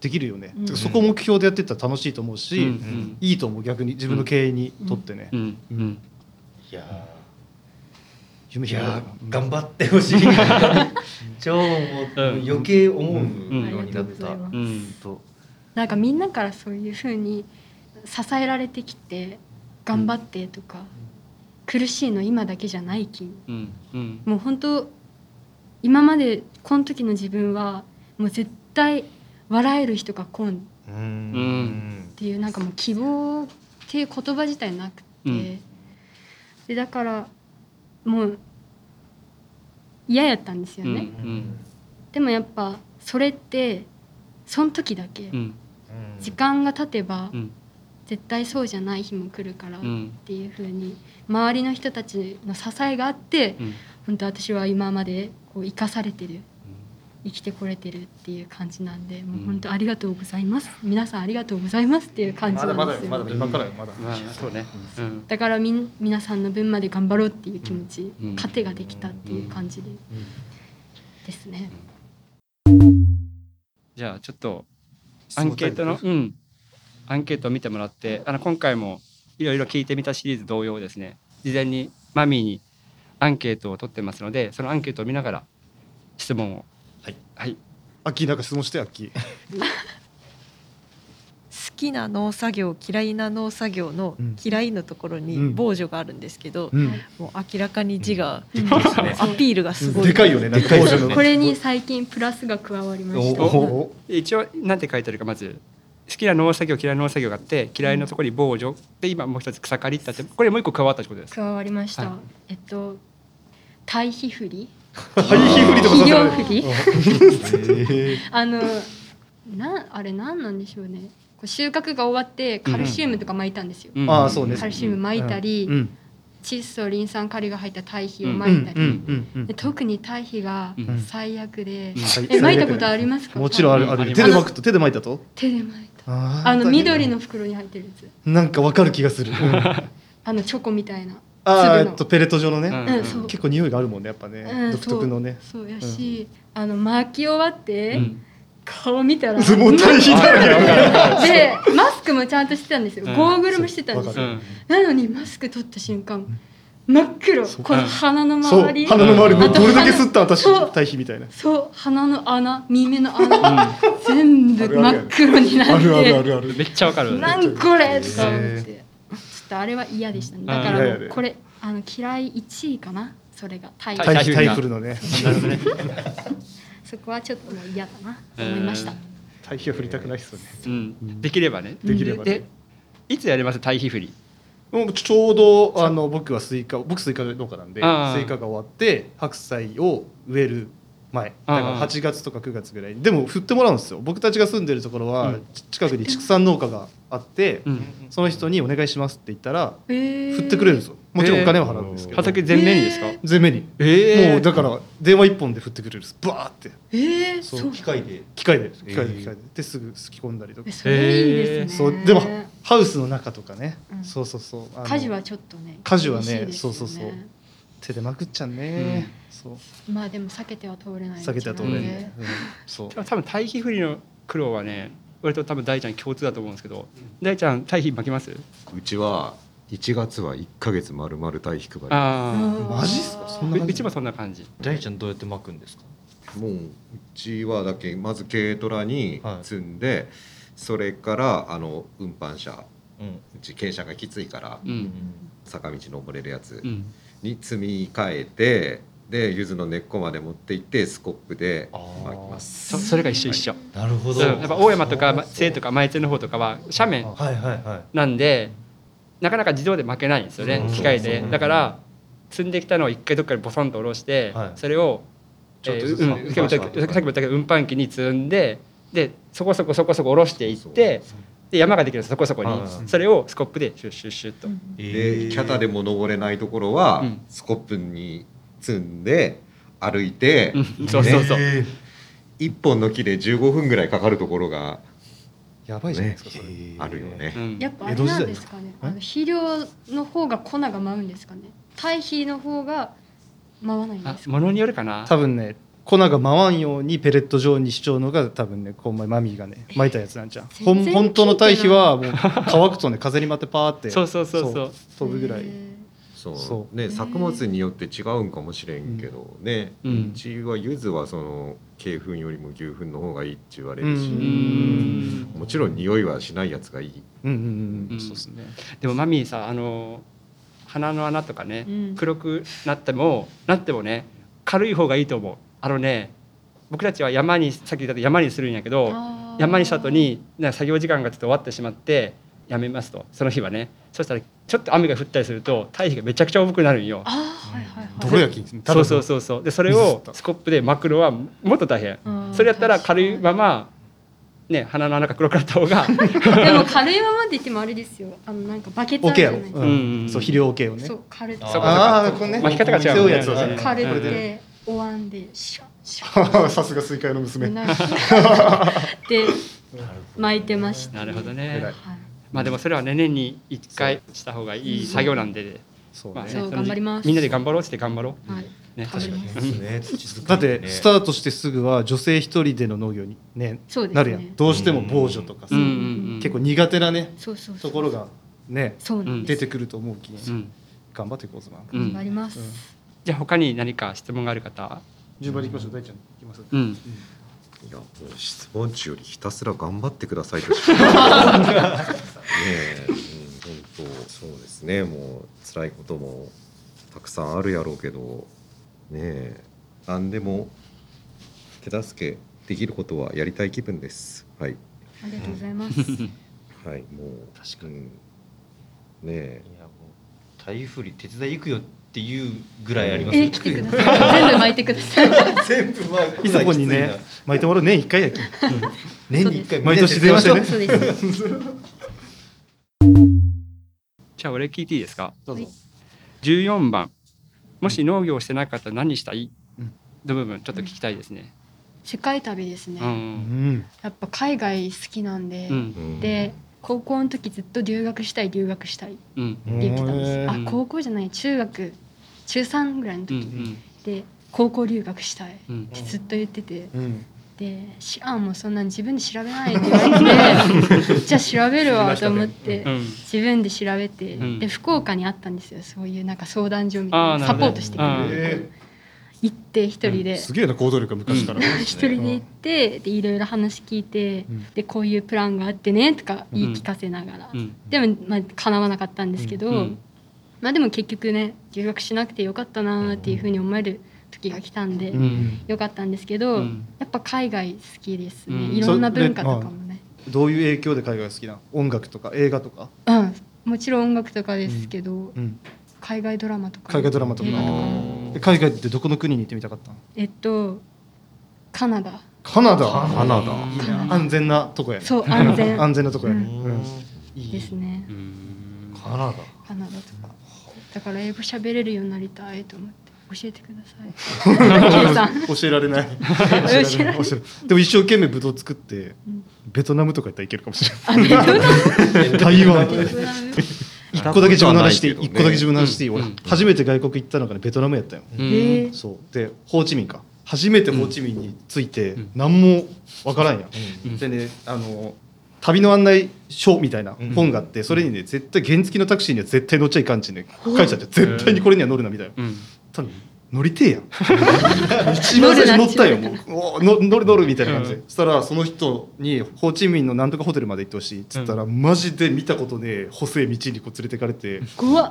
できるよね、うん。そこを目標でやってったら楽しいと思うし、うん。いいと思う逆に。自分の経営にとってね、うん。うん。いやいや頑張ってほしい。超余計思ううんようになった、なんかみんなからそういうふうに支えられてきて頑張ってとか、苦しいの今だけじゃないきうん。うん。もう本当今までこの時の自分はもう絶対笑える人が来ん。っていうなんかもう希望っていう言葉自体なくて、うん。でだからもう嫌やったんですようんね、うん。でもやっぱそれってその時だけ、うん。時間が経てばうん。絶対そうじゃない日も来るからっうん。ていう風に周りの人たちの支えがあってうん。本当私は今までこう生かされてる生きてこれてるっていう感じなんでもう本当ありがとうございます。皆さんありがとうございますっていう感じまだまだなんですよ。まだ今からよまだ、まあそうね。うん。だからみん皆さんの分まで頑張ろうっていう気持ち、うん。糧ができたっていう感じで、ですね。じゃあちょっとアンケートの、うん、アンケートを見てもらってあの今回もいろいろ聞いてみたシリーズ同様ですね。事前にマミーにアンケートを取ってますのでそのアンケートを見ながら質問をはい、はい、アッキーなんか質問してアッキー。好きな農作業嫌いな農作業のうん。嫌いのところにうん。防除があるんですけど、うん。もう明らかに字が、うん。アピールがすごい。でかいよねなんか。これに最近プラスが加わりました。一応なんて書いてあるかまず好きな農作業嫌いな農作業があって嫌いなところに防除で今もう一つ草刈りってあってこれもう一個加わったってことです加わりました。はいえっと堆肥振り、ハイヒフリとかあのなあれなんなんでしょうね。こう収穫が終わってカルシウムとか撒いたんですよ。うんああそうねカルシウム撒いたり、うん。窒素リン酸カリが入った堆肥をうん撒いたり、うんうんで特に堆肥がうん。最悪で、うん。え撒いたことありますか？もちろんあるあうんる。手で巻くと手で巻いたと？手で撒いた。ああの緑の袋に入ってるやつ。なんかわかる気がする。あのチョコみたいな。ああえっとペレット状のね。うんうん。結構匂いがあるもんねやっぱね。うん独特のね。そうそうやし、あの巻き終わって、うん。顔見たら 相撲大変だよ。ね でマスクもちゃんとしてたんですよ、うん。ゴーグルもしてたんですよ、うんなのにマスク取った瞬間真っ黒。この鼻の周り。鼻の周りもあとどれだけ吸った私そう。対比みたいな。そう鼻の穴耳の穴、全部真っ黒になって。あるあるあるある。めっちゃわかる。なんこれ？とか思っへてとあれは嫌でしたね。うん。だからもうこれあの嫌い1位かな？それがタイ。タイ。対比タイ。フルのね。そこはちょっともう嫌だな。と思いました、えー堆肥は振りたくないですよね。うん、できればね。できればね。でいつやります？堆肥振り。もうちょうどあの僕はスイカ僕スイカ農家なんでスイカが終わって白菜を植える前。だからあー8月とか9月ぐらい。にでも振ってもらうんですよ。僕たちが住んでるところは、うん。ち近くに畜産農家があって、うん、その人に「お願いします」って言ったらえー。振ってくれるんですよ。もちろんお金は払うんですけど、畑全面にですか。え全面に、ええもうだから電話一本で振ってくれるんです。バーって。えー、そう機械で。機械で機械でえー機械で。ですぐすき込んだりとか。えそれいいですね、そう。でもハウスの中とかね、うん。そうそうそう。家事はちょっとね家事はね。そうそうそう手でまくっちゃうね、そう。まあでも避けては通れない避けては通れない、ねうん。そう。多分対比振りの苦労はね、割と多分大ちゃん共通だと思うんですけど、大ちゃん対比巻きます？うちは1月は1ヶ月まるまる対比配り。あマジっすか？そんあ、な感じ。うちもそんな感じ。大ちゃんどうやって巻くんですか？もううちはだけまず軽トラにはい。積んで、それからあの運搬車。うん。うち傾斜がきついからうん、坂道登れるやつ。うん、に積み替えてで柚子の根っこまで持って行ってスコップで巻きます。そそれが一緒一緒。なるほど。うんやっぱ大山とか西とか前津の方とかは斜面はいはいはい。なんで、なかなか自動で巻けないんですよねうん、機械で。だから積んできたのを一回どっかにボソンと下ろして、はい。それをさっきも言ったけど運搬機に積んででそこそこそこそこ下ろしていってで山ができるんですそこそこに、はいそれをスコップでシュッシュッシュッと、でキャタでも登れないところは、うん。スコップに積んで歩いて、うん。そうそうそう、え一本の木で15分ぐらいかかるところがやばいじゃないですか、それ。ーあるよね。うん。やっぱあれなんですかねあの肥料の方が粉が舞うんですかね？堆肥の方が舞わないんですかあものによるかな。多分ね粉が回わんようにペレット状にしちゃうのが多分ねこうマミーがね巻いたやつなんじゃん。ほん本当の堆肥はもう乾くとね風に舞ってパーってそうそうそうそう。飛ぶぐらい。へそう。そう。ね作物によって違うんかもしれんけどね、ううんちは柚子はその鶏粉よりも牛粉の方がいいって言われうるし、ん。もちろん匂いはしないやつがいい。うんうんううん。んそうですね。でもマミーさあの鼻の穴とかね、うん黒くなってもなってもね軽い方がいいと思うあのね僕たちは山にさっき言ったと山にするんやけど山にした後に作業時間がちょっと終わってしまってやめますとその日はね。そしたらちょっと雨が降ったりすると堆肥がめちゃくちゃ重くなるんよ。あーはいはいはい。泥焼きそうそうそうそう。でそれをスコップで巻くのはもっと大変。うんそれやったら軽いままね鼻の穴が黒くなった方が でも軽いままって言ってもあれですよ。あのなんかバケツあるうん。そう肥料オケをね。そう軽ってあそうかああこれね。巻き方が違うね。軽ってお椀でシャッシャッさすが水海の娘。なんかで巻いてました、なるほどね。はい、まあでもそれはね年に1回した方がいい作業なんで、まあね、そうねそう頑張ります。みんなで頑張ろうって頑張ろはい、うね頑張ります。ですねだってね。スタートしてすぐは女性一人での農業にねそうですね。なるやん。どうしても防除とかさうんうんうん結構苦手なねそうそうそう。ところがね出てくると思うきうん。頑張っていこうぞなうん。頑張ります、うんじゃあ他に何か質問がある方？順番に行きましょう。大ちゃん行きますう。ん。いやもう質問中よりひたすら頑張ってくださいとしか。ねえ、うん、本当そうですね。もう辛いこともたくさんあるやろうけどねえ何でも手助けできることはやりたい気分です。はい。ありがとうございます。はいもう。確かに、ねえ。いやもう台風り手伝い行くよ。っていうぐらいあります。えー、来てください。全部巻いてください。全部まあい。つこにね巻いてもらう年一回やけ。ん。年に一回。毎年電話してね。そうですじゃあ俺聞いていいですか？どうぞ14番。もし農業をしてなかったら何したい？うん。の部分ちょっと聞きたいですね。世界旅ですね、ううんん。やっぱ海外好きなんで、うん。うん。で高校の時ずっと留学したい留学したいってうん言ってたんです、へーあ高校じゃない中学中3ぐらいのう時、ん。で高校留学したいっうん。てずっと言ってて、うん。で「シアンもそんなに自分で調べない」って言われて。じゃあ調べるわと思って、うん。自分で調べて、うん。で福岡にあったんですよ。そういうなんか相談所みたいな。サポートしてくれる。え行って一人で、すげえな行動力が昔から。一人で行ってでいろいろ話聞いて、うん。でこういうプランがあってねとか言い聞かせながら、うん。でもまあ叶わなかったんですけど、うん。まあでも結局ね留学しなくてよかったなっていうふうに思える時が来たんで、うん。よかったんですけど、うん。やっぱ海外好きですね、うん。いろんな文化とかもね。どういう影響で海外が好きな音楽とか映画とか、うん。もちろん音楽とかですけど、うん、海外ドラマとか。海外ドラマとか海外ってどこの国に行ってみたかったの？えっとカナダ。カナダ？カナダ。安全なとこやね。そう安全。安全なとこやね、うん。ですね。うん。カナダ。カナダとか。だから英語喋れるようになりたいと思って。教えてください。K さん。教えられない。教えられない。でも一生懸命ブドウ作ってうん。ベトナムとか行ったらいけるかもしれあベトナない 台湾一個だけ自分の話していい一個だけ自分の話していい、俺うん。初めて外国行ったのがねベトナムやったよ、そう。でホーチミンか。初めてホーチミンに着いてうん。何もわからんやん、うん。でねあの旅の案内書みたいな本があって、それにね絶対原付のタクシーには絶対乗っちゃいかんちね。書いてあって絶対にこれには乗るなみたいな。うん。多分乗りてえやん。一番最初乗ったよもう。おーの乗る乗るみたいな感じで、うん。そしたらその人にホーチミンのなんとかホテルまで行ってほしいっつったら、マジで見たことねえ細い道にこう連れてかれて。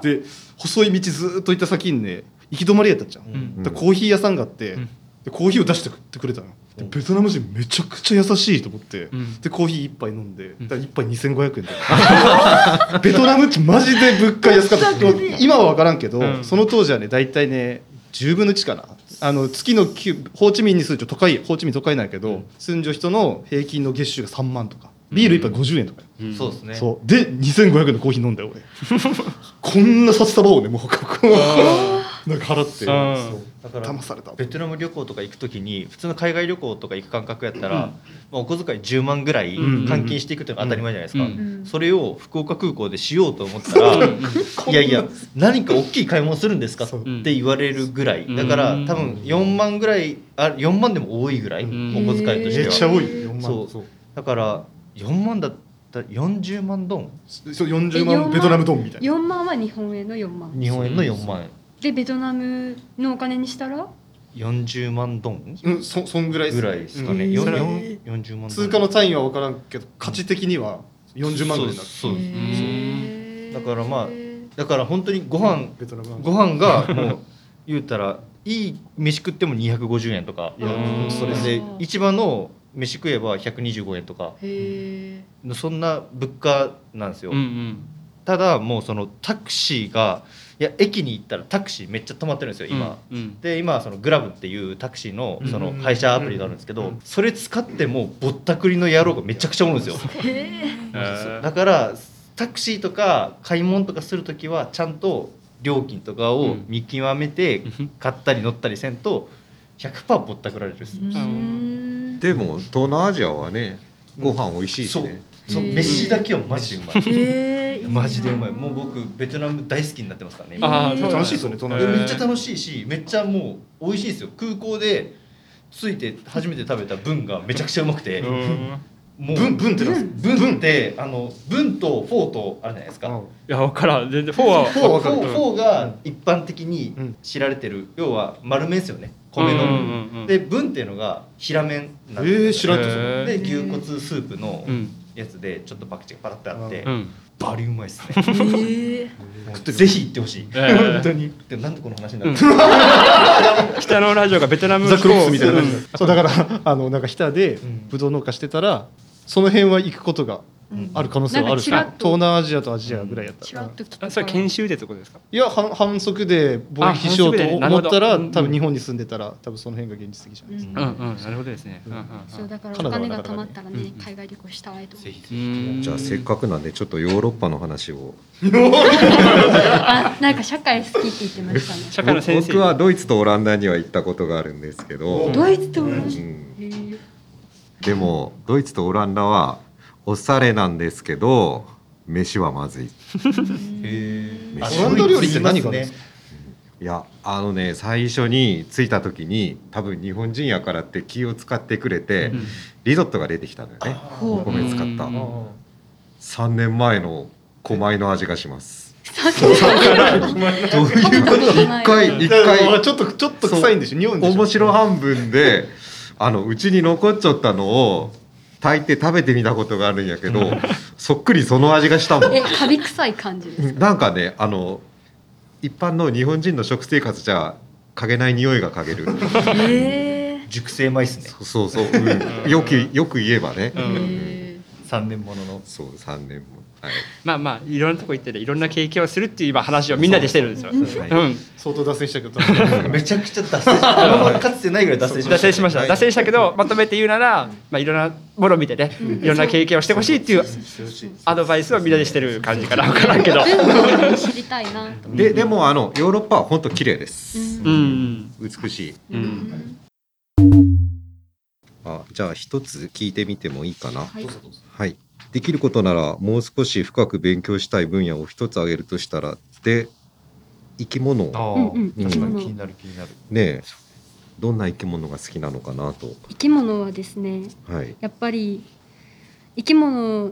で細い道ずーっと行った先にね行き止まりやったじゃん、うん。でコーヒー屋さんがあって、うん。でコーヒーを出してくれたの。でベトナム人めちゃくちゃ優しいと思って、うん。でコーヒー一杯飲んで、一杯2500円でベトナムってマジで物価安かった。今は分からんけど、うん。その当時はね大体ね10分の1かな。あの月の9ホーチミンにすると都会ホーチミン都会なんやけど、住ん。じょ人の平均の月収が3万とか。ビール一杯50円とかよ、うんそうですね。そう。で2500円のコーヒー飲んだよ俺。こんな札束をねもうここなんか払ってだから騙されたベトナム旅行とか行くときに普通の海外旅行とか行く感覚やったら、うん。まあ、お小遣い10万ぐらいうん。換金していくっていうのが当たり前じゃないですか、うん。うんそれを福岡空港でしようと思ったら、いやいや何か大きい買い物するんですかって言われるぐらい。うん。だから多分4万ぐらいあ4万でも多いぐらい、うん。お小遣いとしては。めっちゃ多い。4万。そう。そう。だから4万だったら40万ドン？そう40え4万ベトナムドンみたいな。4万は日本円の4万。日本円の4万。円でベトナムのお金にしたら？40万ドン？うんそそんぐらいぐらいですかね、うん。よそれよん40万ドン。通貨の単位は分からんけど価値的には40万ぐらいになる。そうそう。ですだからまあだから本当にご飯ベトナムはご飯がもう言うたらいい飯食っても250円とか。それでで市場の飯食えば125円とか。へそんな物価なんですよ、うんうん。ただもうそのタクシーがいや駅に行ったらタクシーめっちゃ止まってるんですよ今、うんで今はそのグラブっていうタクシーのそのうん配車アプリがあるんですけど、うん。それ使ってもぼったくりの野郎がめちゃくちゃおるんですよ。えーだからタクシーとか買い物とかする時はちゃんと料金とかを見極めてうん。買ったり乗ったりせんと100%ぼったくられるんですでも東南アジアはねご飯美味しいしね、そう。飯だけはマジでうまいマジでうまい。もう僕ベトナム大好きになってますからね。あーそう楽しいですよね東えー。南アジめっちゃ楽しいしめっちゃもう美味しいですよ。空港で着いて初めて食べた分がめちゃくちゃうまくて。うん。もうブンブンってブンってあのブンとフォーとあるじゃないですか。アいや分からん。全然フォーはフォーフォーフォーが一般的にうん。知られてる要は丸麺ですよね。米の、でブンっていうのが平麺なんえー知らんで牛骨スープのうん。やつでちょっとパクチーがパラッてあって、うんバリうまいっすね。ぜひ行ってほしい、えー本当に。でなんでこの話になるうん。北のラジオがベトナムザ・クロックスみたいなそうだからあのなんか日田でん。ブドウ農家してたらその辺は行くことがうんある可能性はあるし。東南アジアとアジアぐら。いやった。らそれ研修でってことですか？いや反反則で貿易しようと思ったら多分日本に住んでたら多分その辺が現実的じゃないですか、うん。うんなるほどですね。うん。うんうんそうだからお金が貯まったらね海外旅行したいと。じゃあせっかくなんでちょっとヨーロッパの話を。あなんか社会好きって言ってましたね。社会の先生。僕はドイツとオランダには行ったことがあるんですけど、ドイツと同うじん。でもドイツとオランダはおしゃれなんですけど飯はまずい。へー。あオランダ料理って何がですか？いやあのね最初に着いた時に多分日本人やからって気を使ってくれて、うん。リゾットが出てきたのよね。お米使った。うん。3年前の米の味がします。どういうこと一回一回ちょっとちょっと臭いんでしょ？匂うんでしょ？面白半分であのうちに残っちゃったのを炊いて食べてみたことがあるんやけど そっくりその味がしたもん。えカビ臭い感じですか？なんかねあの一般の日本人の食生活じゃ嗅げない匂いが嗅げる。え熟成米っすね。そうそうそう、うん、よくよく言えばね、うん。え3年もの。のそう3年もはい。まあまあいろんなとこ行ってていろんな経験をするっていう今話をみんなでしてるんですよ。相当脱線したけどめちゃくちゃ脱線したかつてないぐらい脱線しました脱線しました。脱線したけどまとめて言うなら、まあいろんなものを見てね、いろんな経験をしてほしいっていうアドバイスをみんなでしてる感じかな。分からんけど。ー、知りたいなででもあのヨーロッパは本当綺麗です、うん。美しい。うん。あじゃあ一つ聞いてみてもいいかな？はい。はいできることならもう少し深く勉強したい分野を一つ挙げるとしたらで生き物。あうんうん。生き物気になる気になる。ねえ。どんな生き物が好きなのかなと。生き物はですねはい。やっぱり生き物っ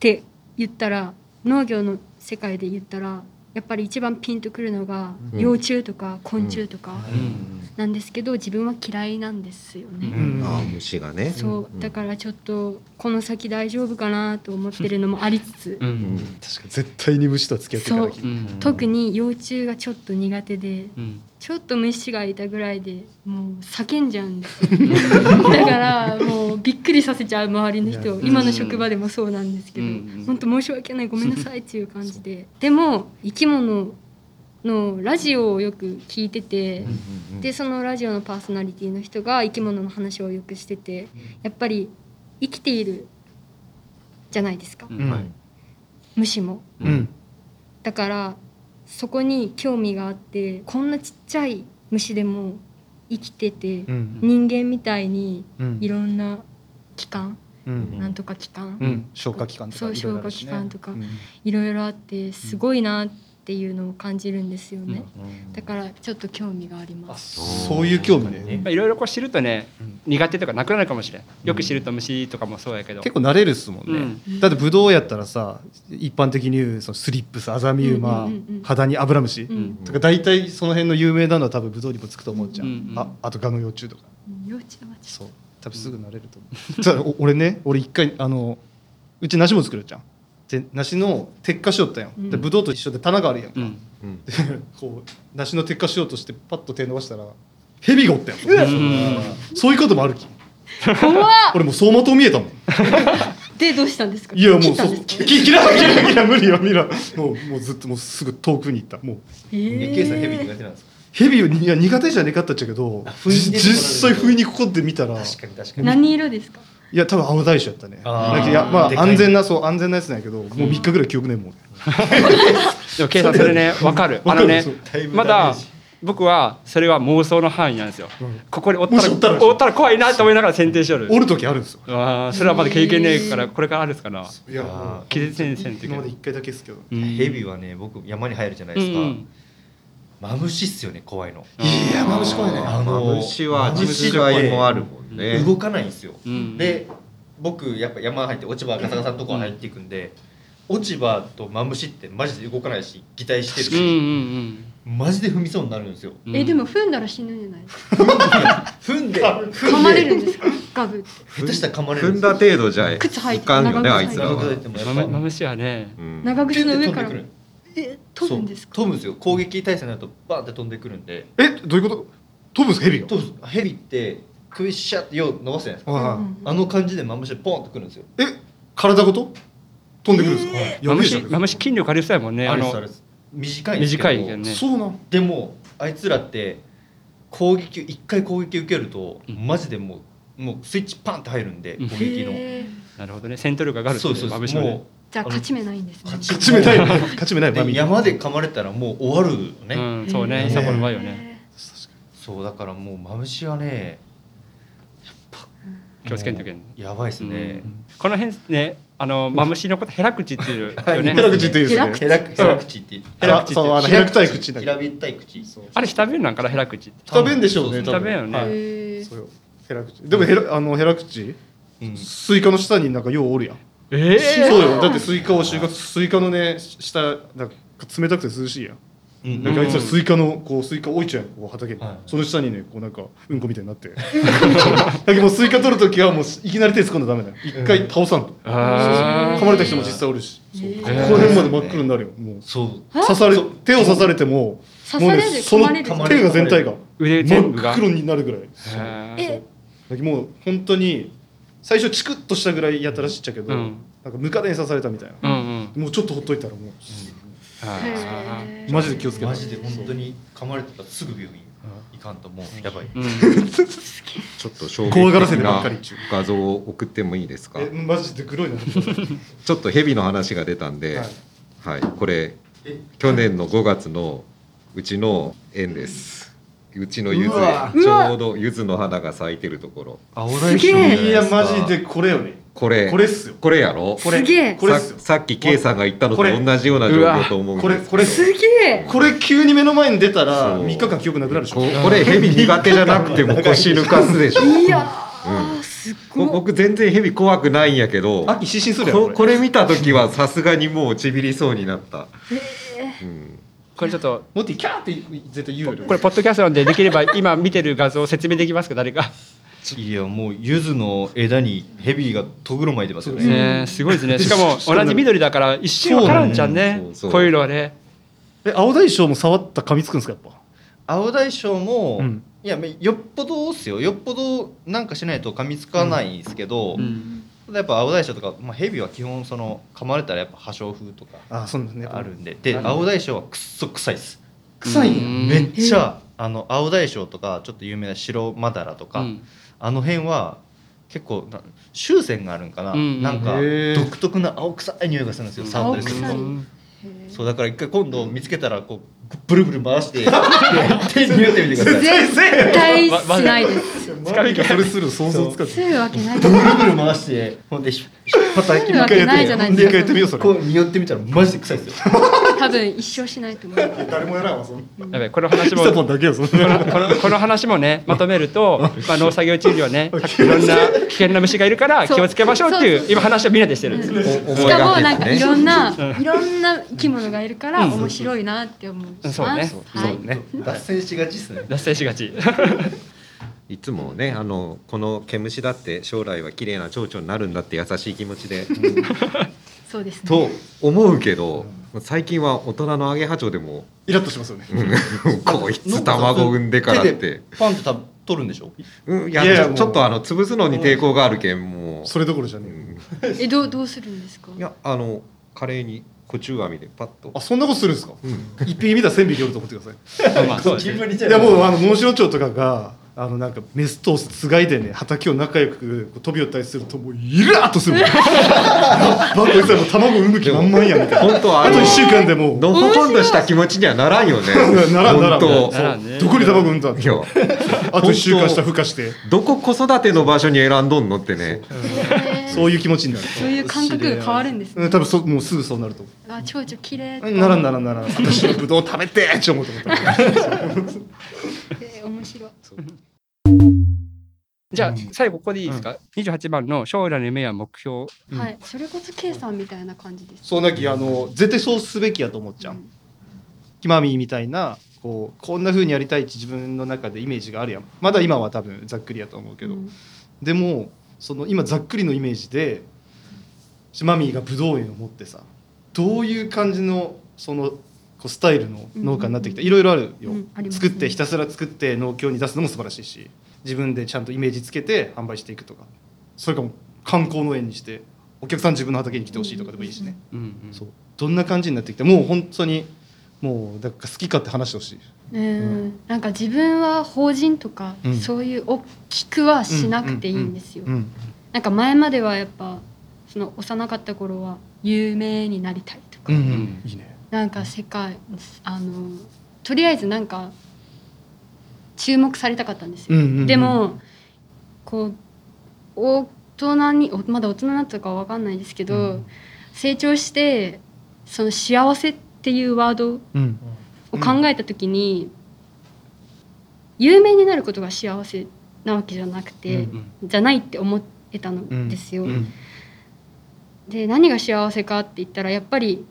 て言ったら農業の世界で言ったらやっぱり一番ピンとくるのがうん。幼虫とか昆虫とかうん。なんですけど自分は嫌いなんですよね。うん。あ虫がね。そう。だからちょっとこの先大丈夫かなと思ってるのもありつつ。ううん。ん確かに。絶対に虫とは付き合っていかなきゃう。ん特に幼虫がちょっと苦手でうん。ちょっと虫がいたぐらいでもう叫んじゃうんですよ。だからもうびっくりさせちゃう周りの人。今の職場でもそうなんですけどうん本当申し訳ないごめんなさいっていう感じで。でも生き物のラジオをよく聞いててでそのラジオのパーソナリティの人が生き物の話をよくしててやっぱり生きているじゃないですか。うん。はい。虫も。うん。だからそこに興味があってこんなちっちゃい虫でも生きててうん。人間みたいにうん。いろんな器官うん。なんとか器官うん。消化器官とかそう消化器官とかうん。いろいろあってすごいなっていうのを感じるんですよね。だらからちょっと興味がありまあすそういう興味ね。まあいろいろこう知るとねうん苦手とかなくなるかもしれん。よく知ると虫とかもそうやけど。結構慣れるっすもんね、うん。だってブドウやったらさ一般的に言うそのスリップスアザミウマ、うんうんうんうん。ハダニアブラムシ、うん。とか大体その辺の有名なのは多分ブドウにもつくと思うじゃん、うんうんああとガの幼虫とか。幼稚はちょそう。多分すぐ慣れると思う、俺ね俺一回あのうち梨も作るじゃんで梨の鉄火しよったやん、うん。でブドウと一緒で棚があるやんか、うん。うんでこう梨の鉄火しようとしてパッと手伸ばしたら蛇がおったやん、うんそういうこともあるき。俺もう走馬灯見えたもん。でどうしたんですか？いやもうそ切ったんですか？き切らん切らん切らん無理よ見らんもうもうずっともうすぐ遠くに行った。もう。えケイさんヘビ苦手なんですか？蛇をいや苦手じゃねかったっちゃけど実際不意にここで見たら。確かに確かに。何色ですか？いや多分青大将やったね。いやまあ安全なそう安全なやつなんやけどもう3日ぐらい記憶ねえもん でも、ケイさん、それね、わかる。あのねまだ僕はそれは妄想の範囲なんですよ。うん。ここにおったもしおったらら、おったら怖いなと思いながら選定しよる。おる時あるんですよ。ああ、それはまだ経験ねえから、これからあるっすかな。いや気絶先生の時今まで1回だけですけど。うん。ヘビはね僕山に入るじゃないうんですか、うんマムシっすよね怖いの。いやマムシ怖いね。あのマムシは実害もあるもんね。動かないんですよ、うん。で僕やっぱ山入って落ち葉ガサガサのとこ入っていくんで、落ち葉とマムシってマジで動かないし擬態してるうんうし、ん。マジで踏みそうになるんですよ。うん。えでも踏んだら死ぬんじゃない？ですか踏んで噛まれるんですか？ガブって。下手したら噛まれる踏んだ程度じゃ靴履いていかんよね長靴履いてあいつらはマムシはね。うん長靴の上からえ飛ぶんです飛ぶんですよ。攻撃態勢になるとバーンって飛んでくるんで。えどういうこと？飛ぶんですか？蛇が？飛ぶんです。ヘビって首シャってよう伸ばすじゃないですか。はいうんあの感じでマムシでポンってくるんですよ。え体ごと？飛んでくるんですか、えマムやべえじゃんシマムシ筋力ありそうやもんね。あのあれですあれです短いんですけど。短いけどね。そうなん。でもあいつらって攻撃一回攻撃受けると、うん。マジでもうもうスイッチパンって入るんでうん。攻撃の、なるほどね。戦闘力が上がるってそうですそう。マムシはねもじゃあ勝ち目ないんですね。勝ち目ない。勝ち目ない山で噛まれたらもう終わるよね、うん、そうね。サコの場合はね。そうだからもうマムシはね気をつけんといけん。やばいですね、この辺ね、あのマムシのことヘラクチっていうよね。ヘラ口っていうんですね。ヘラヘラ口って言ってヘラ口ってそうあの平くたい口だけ平べったい口。あれ下弁なんかなヘラクチって。北弁でしょうねそう多分。北弁よね。そうよ。ヘラ口でもヘラあのヘラ口うん。スイカの下になんかようおるやんえそうよ。だってスイカを収穫スイカのね下なんか冷たくて涼しいやん。うん。なんかあいつらスイカのこうスイカ置いちゃうやんこう畑に、はい。その下にねこうなんかうんこみたいになって。だけどもうスイカ取る時はもういきなり手突っ込んだらダメだよ。一回倒さんと、あー。噛まれた人も実際おるし、ここら辺まで真っ黒になるよもう。そう。刺され手を刺されてももうねその手が全体が腕真っ黒になるぐらい。えもう本当に最初チクッとしたぐらいやったらしいっちゃけど、うん。なんかムカデに刺されたみたいな、うんうん。もうちょっとほっといたらもう、マジで気をつけてマジで本当に噛まれてたらすぐ病院行かんともうやばい。うん。ちょっと衝撃怖がらせてばっ的なかり中。画像を送ってもいいですかえマジで黒いのちょっと蛇の話が出たんで、ははい。い、これ去年の5月のうちの園です。うちの柚子うちょうど柚子の花が咲いてるところ。青すげえ。いやマジでこれよね。これ。これっすよ。これやろ？これ。すげえ。これっすよ。ささっき K さんが言ったのとこれ。同じような状況と思うんですこれこれすげえ。これ急に目の前に出たらそう。3日間記憶なくなるでしょ。ここれ蛇苦手じゃなくても腰抜かすでしょ。いやうーすっごい。僕全然蛇怖くないんやけど、秋失神するやろここれ。見た時はさすがにもうちびりそうになった。うんこれちょっともっとキャーって絶対言うよこれポッドキャストなんでできれば今見てる画像を説明できますか誰か。いやもう柚子の枝にヘビがとぐろ巻いてますよね。ねすごいですね。しかも同じ緑だから一瞬わからんじゃんね。こういうのはね。え青大将も触ったら噛みつくんですかやっぱ？青大将も、うん。いやよっぽどっすよ。よっぽどなんかしないと噛みつかないんですけど、うんやっぱ青大将とか、まあ、ヘビは基本その噛まれたらやっぱ破傷風とかあそうですね。あるんで。で青大将はくっそ臭いです。臭いめっちゃあの青大将とかちょっと有名な白マダラとか、うん。あの辺は結構な臭腺があるんかな、うんなんか独特な青臭い匂いがするんですよ触ったりするとそうだから一回今度見つけたらこうブルブル回して 手に匂ってみてください。絶対しないですつかみそれする想像つかするわけないブルブル回してほんでひ引っ張ったするわけないじゃないほんで一回やってみようそれこう匂ってみたらマジで臭いですよか多分一生しないと思う誰もやらんわそんなやべこの話もこなのこのこの話もねまとめると、まあ、農作業中にはねいろんな危険な虫がいるから気をつけましょうっていう今話をみんなでしてるんです。おしかもなんかいろんなないろんな生き物がいるから面白いなって思ううんそうねはいそうね脱線しがちっすね脱線しがち。いつもねあのこの毛虫だって将来は綺麗な蝶々になるんだって優しい気持ちで、そうですね。と思うけど最近は大人のアゲハチョウでもイラッとしますよね。うん。こいつ卵産んでからっ手てで、パンってた取るんでしょ？うん、いやいやいやもう。ちょっとあの潰すのに抵抗があるけんもう、それどころじゃねうん。えどうどうするんですか？いやあの華麗にコチュウ網でパッと。あそんなことするんですか？うん。一匹見たら千匹おると思ってください。まあそうでいやもうあのモンシロチョウとかがあのなんかメスとつがいでね畑を仲良く飛び寄ったりするともうイラーっとするもんやっばこいつはもう卵産む気満々やみたいな。本当はあと1週間でもうのほほんとした気持ちにはならんよね。ならんならんどこに卵産んだ？当いや。あと1週間したら孵化して。どこ子育ての場所に選んどんのってね。そう。いう気持ちになる。そういう感覚が変わるんですね。うん多分そもうすぐそうなると。思あ蝶々綺麗うならんならんならん。私のブドウ食べてって思うと思った。えー面白い。じゃあ最後ここでいいですか、28番の将来の夢や目標。うん。はい。それこそ K さんみたいな感じです。そうなきあの絶対そうすべきやと思っちゃう。キマミーみたいなこうこんな風にやりたいって自分の中でイメージがあるやん。まだ今は多分ざっくりやと思うけど、うん。でもその今ざっくりのイメージでマミーがブドウ園を持ってさどういう感じのそのこうスタイルの農家になってきたいろいろあるよ、うんあね。作ってひたすら作って農協に出すのも素晴らしいし自分でちゃんとイメージつけて販売していくとか。それかもう観光農園にしてお客さん自分の畑に来てほしいとかでもいいしね、うんうんそう。どんな感じになってきてもう本当にもうだから好き勝手話してほしい。うん。なんか自分は法人とか、うん。そういう大きくはしなくていいんですよ、うんなんか前まではやっぱその幼かった頃は有名になりたいとか、うんん。いいねなんか世界あのとりあえずなんか注目されたかったんですよ、うんうんうん。でもこう大人におまだ大人になったかは分かんないですけど、うん。成長してその幸せっていうワードうん。を考えた時に、有名になることが幸せなわけじゃなくて、うんじゃないって思ってたのですよ。うん。で何が幸せかって言ったらやっぱり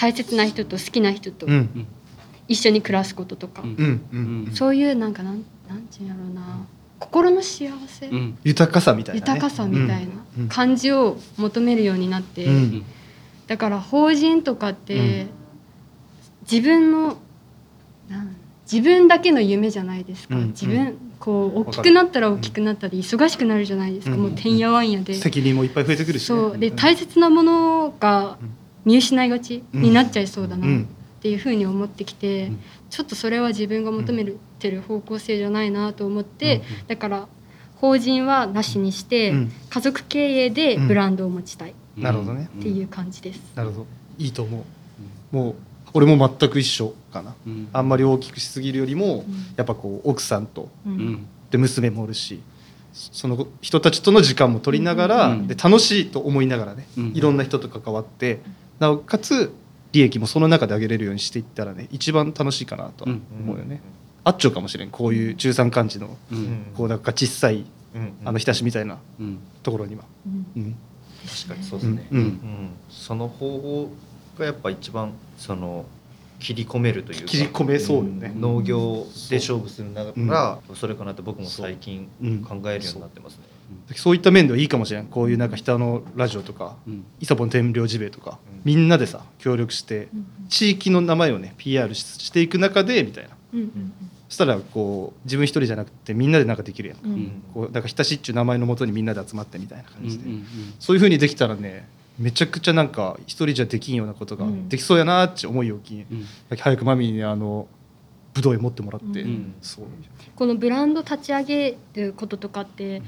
大切な人と好きな人とうん。一緒に暮らすこととか、うん。うん。ううん。んそういうなんかなんなんていうんやろうな。心の幸せ、うん。豊かさみたいな、ね、豊かさみたいなうん。感じを求めるようになって、うん。だから法人とかって、うん。自分の自分だけの夢じゃないですか、うん。自分こう大きくなったら大きくなったで忙しくなるじゃないですか、うん。もうてんやわんやで、責任もいっぱい増えてくるしね、そう。で大切なものがうん見失いがちになっちゃいそうだなっうん。ていうふうに思ってきて、うん。ちょっとそれは自分が求めてる方向性じゃないなと思って、うん。だから法人はなしにして、うん。家族経営でブランドを持ちたいっなるほどね。ていう感じです。なるほど。いいと思う。もう俺も全く一緒かな。うん。あんまり大きくしすぎるよりもうん。やっぱこう奥さんとうん。うん。で娘もおるしその人たちとの時間も取りながら、うん。で楽しいと思いながらね、うん。いろんな人と関わってなおかつ利益もその中で上げれるようにしていったらね一番楽しいかなとは思うよね、あっちょかもしれん。こういう中山間地のこうなんか小さいうん。あの日田市みたいなうん。ところには、うん。うん。確かにそうですね、うん。うん。その方法がやっぱ一番その切り込めるというか切り込めそうよね。ん。農業で勝負するなら、それかなって僕も最近うん。考えるようになってますね。そういった面ではいいかもしれん。こういうなんか人のラジオとかうん。イサボン天領ジベとか、うん。みんなでさ協力してうん地域の名前をね PR ししていく中でみたいな。うんうんそしたらこう自分一人じゃなくてみんなでなんかできるやん。かこうなんか日田市っちゅう名前のもとにみんなで集まってみたいな感じで、うんそういうふうにできたらねめちゃくちゃなんか一人じゃできんようなことがうん。できそうやなって思いをきに、うん。早くマミーにあの武道園持ってもらって、うん。そう。このブランド立ち上げることとかって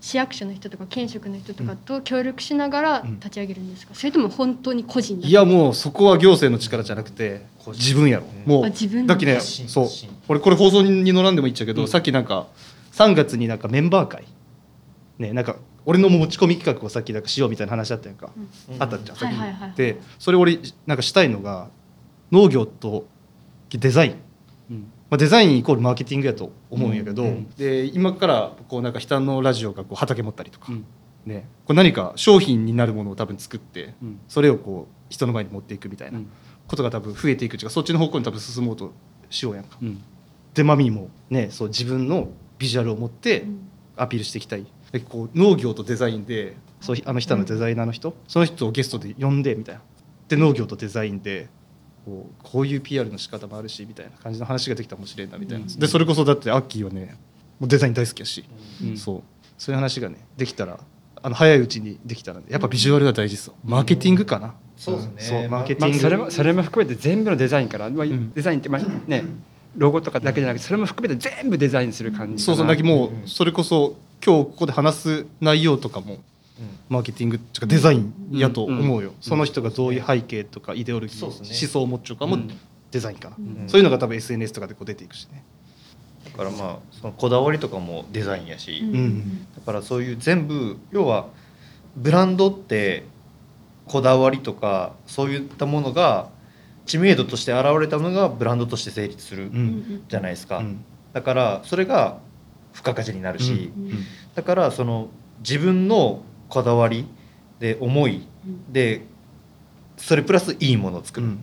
市役所の人とか県職の人とかと協力しながらうん。立ち上げるんですか？それとも本当に個人いやもうそこは行政の力じゃなくて自分やろ。うん。もうあ自分だ。っけねそう。俺これ放送に乗らんでもいいっちゃうけど、うん。さっきなんか3月になんかメンバー会。ねなんか俺の持ち込み企画をさっきなんかしようみたいな話あったやんか、うん。あったじゃん、さっきはいはいはい。でそれ俺なんかしたいのが農業とデザイン、うんまあ、デザインイコールマーケティングやと思うんやけど、うんで今からこうなんか人のラジオがこう畑持ったりとか、うん。ね、こう何か商品になるものを多分作ってうん。それをこう人の前に持っていくみたいなうん。ことが多分増えていくっていうかそっちの方向に多分進もうとしようやんか。うん。でマミーもねそう自分のビジュアルを持ってうん。アピールしていきたい。でこう農業とデザインでそうあの人のデザイナーの人、その人をゲストで呼んでみたいな。で農業とデザインでこうこういう PR の仕方もあるしみたいな感じの話ができたかもしれんなみたいな、うん。でそれこそだってアッキーはねもうデザイン大好きやし、うん。そう。そういう話がねできたらあの早いうちにできたらねやっぱビジュアルが大事そうマーケティングかな、そうですね。そうマーケテまあ、ィング、それもそれも含めて全部のデザインから、まあん。デザインってまあねロゴとかだけじゃなくてそれも含めて全部デザインする感じそうそうだけもうんうそれこそ今日ここで話す内容とかもマーケティングっていうかデザインやと思うよ、うんその人がどういう背景とかイデオロギー、思想を持っちゃうかもうん。デザインかな、うん。そういうのが多分 SNS とかでこう出ていくしね、だからまあそのこだわりとかもデザインやし、うん。うんだからそういう全部要はブランドってこだわりとかそういったものが知名度として現れたのがブランドとして成立するうん。じゃないですか、うん。だからそれが付加価値になるし、うん。だからその自分のこだわりで思いでそれプラスいいものを作る、うん。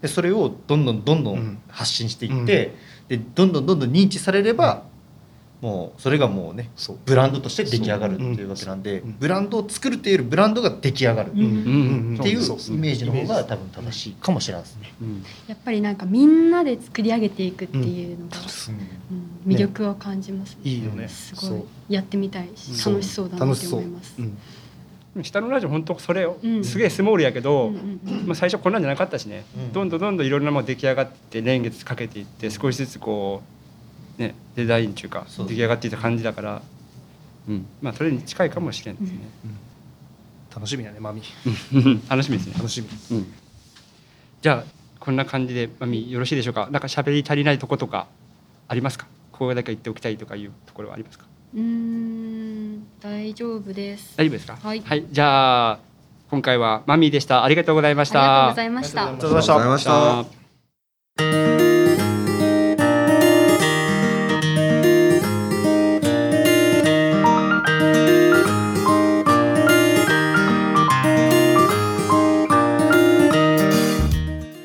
でそれをどんどんどんどうん。ん発信していって、でどんどんどんどん認知されれば、もうそれがもうねそう。ブランドとして出来上がるっていうわけなんで、う。ん。ブランドを作るっていうブランドが出来上がるっていうイメージの方が多分正しいかもしれないですね。うんやっぱりなんかみんなで作り上げていくっていうのが、うん。魅力を感じます、いいよね。すごい。やってみたいし楽しそうだなって思います。う。ん。下のラジオ本当それすげえスモールやけど、まあ、最初こんなんじゃなかったしね、うん。どんどんどんどんいろんなもの出来上がって年月かけていって少しずつこう、ね、デザインっていうか出来上がっていった感じだから、うん。まあ、それに近いかもしれんですね、楽しみやねマミ。楽しみですね、楽しみ。うん、じゃあこんな感じでマミよろしいでしょうか？なんか喋り足りないとことかありますか？これだけ言っておきたいとかいうところはありますか？うーん大丈夫です。大丈夫ですか？はい。じゃあ今回はマミーでした。ありがとうございました。ありがとうございました。ありがとうございました。ありがとうございました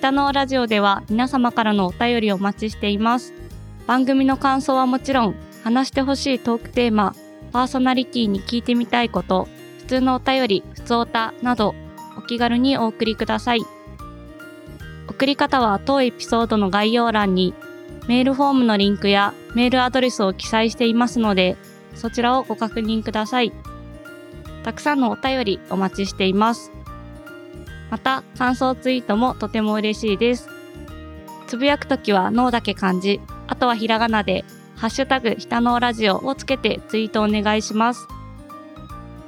北のラジオでは皆様からのお便りをお待ちしています番組の感想はもちろん話してほしいトークテーマパーソナリティに聞いてみたいこと普通のお便り普通おたなどお気軽にお送りください送り方は当エピソードの概要欄にメールフォームのリンクやメールアドレスを記載していますので、そちらをご確認ください。たくさんのお便りお待ちしています。また、感想ツイートもとても嬉しいです。つぶやくときは脳だけ漢字、あとはひらがなで、ハッシュタグひたのうラジオをつけてツイートお願いします。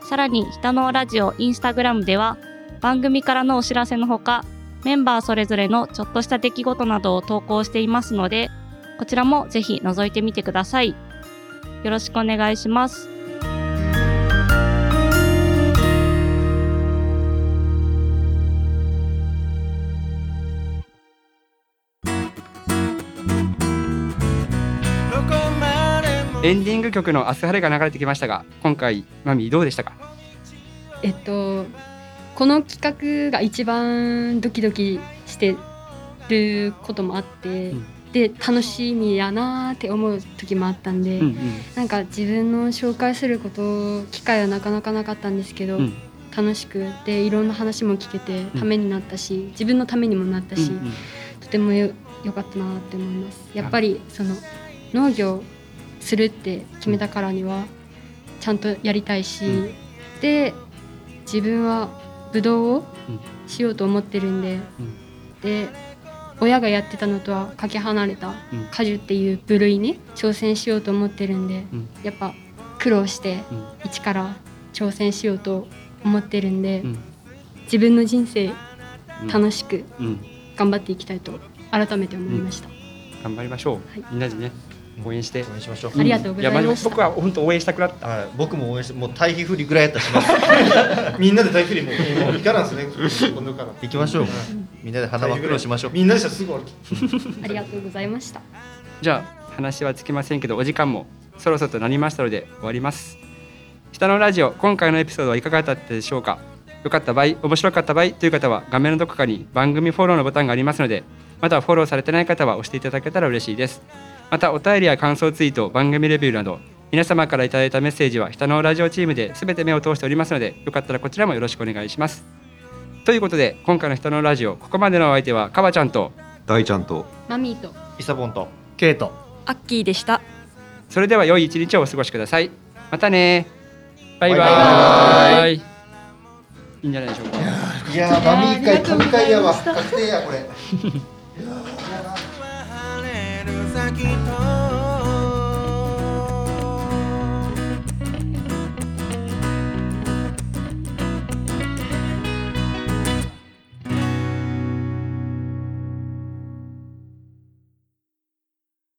さらに、ひたのうラジオインスタグラムでは、番組からのお知らせのほか、メンバーそれぞれのちょっとした出来事などを投稿していますので、こちらもぜひ覗いてみてください。よろしくお願いします。エンディング曲の「明日晴れ」が流れてきましたが今回マミーどうでしたか？えっとこの企画が一番ドキドキしてることもあって、うん。で楽しみやなーって思う時もあったんで、うんなんか自分の紹介すること機会はなかなかなかったんですけど、うん。うん楽しくでいろんな話も聞けてうん。ためになったし、自分のためにもなったし、うんうん。とてもよ良かったなって思います。やっぱりその農業するって決めたからにはちゃんとやりたいし、うん。で自分はブドウをうん。しようと思ってるんで、うん。で親がやってたのとはかけ離れたうん。果樹っていう部類に挑戦しようと思ってるんで、うん。やっぱ苦労してうん。一から挑戦しようと思ってるんで、うん。自分の人生うん。楽しくうん。頑張っていきたいと改めて思いました、頑張りましょう、はい。みんなでね応援して。応援しましょう。ありがとうございました。やマジ僕は本当応援したくなった。はい、僕も応援してもう対比振りぐらいやったらし。ま すみんなで大フリももういかなんですね。今度から行きましょう。みんなで花輪苦労しましょう。みんなでしたらす。ぐ終わるありがとうございました。じゃあ話はつきませんけどお時間もそろそろとなりましたので終わります。下のラジオ今回のエピソードはいかがだったでしょうか。良かった場合面白かった場合という方は画面のどこかに番組フォローのボタンがありますのでまだフォローされてない方は押していただけたら嬉しいですまたお便りや感想ツイート番組レビューなど皆様からいただいたメッセージは下のラジオチームで全て目を通しておりますのでよかったらこちらもよろしくお願いしますということで今回の下のラジオここまでのお相手はかばちゃんと大ちゃんとマミーとイサボンとケイトアッキーでしたそれでは良い一日をお過ごしください。またねバイババイイ。いいんじゃないでしょうか。いやーマミー会神回やわ確定やこれ 晴れる先と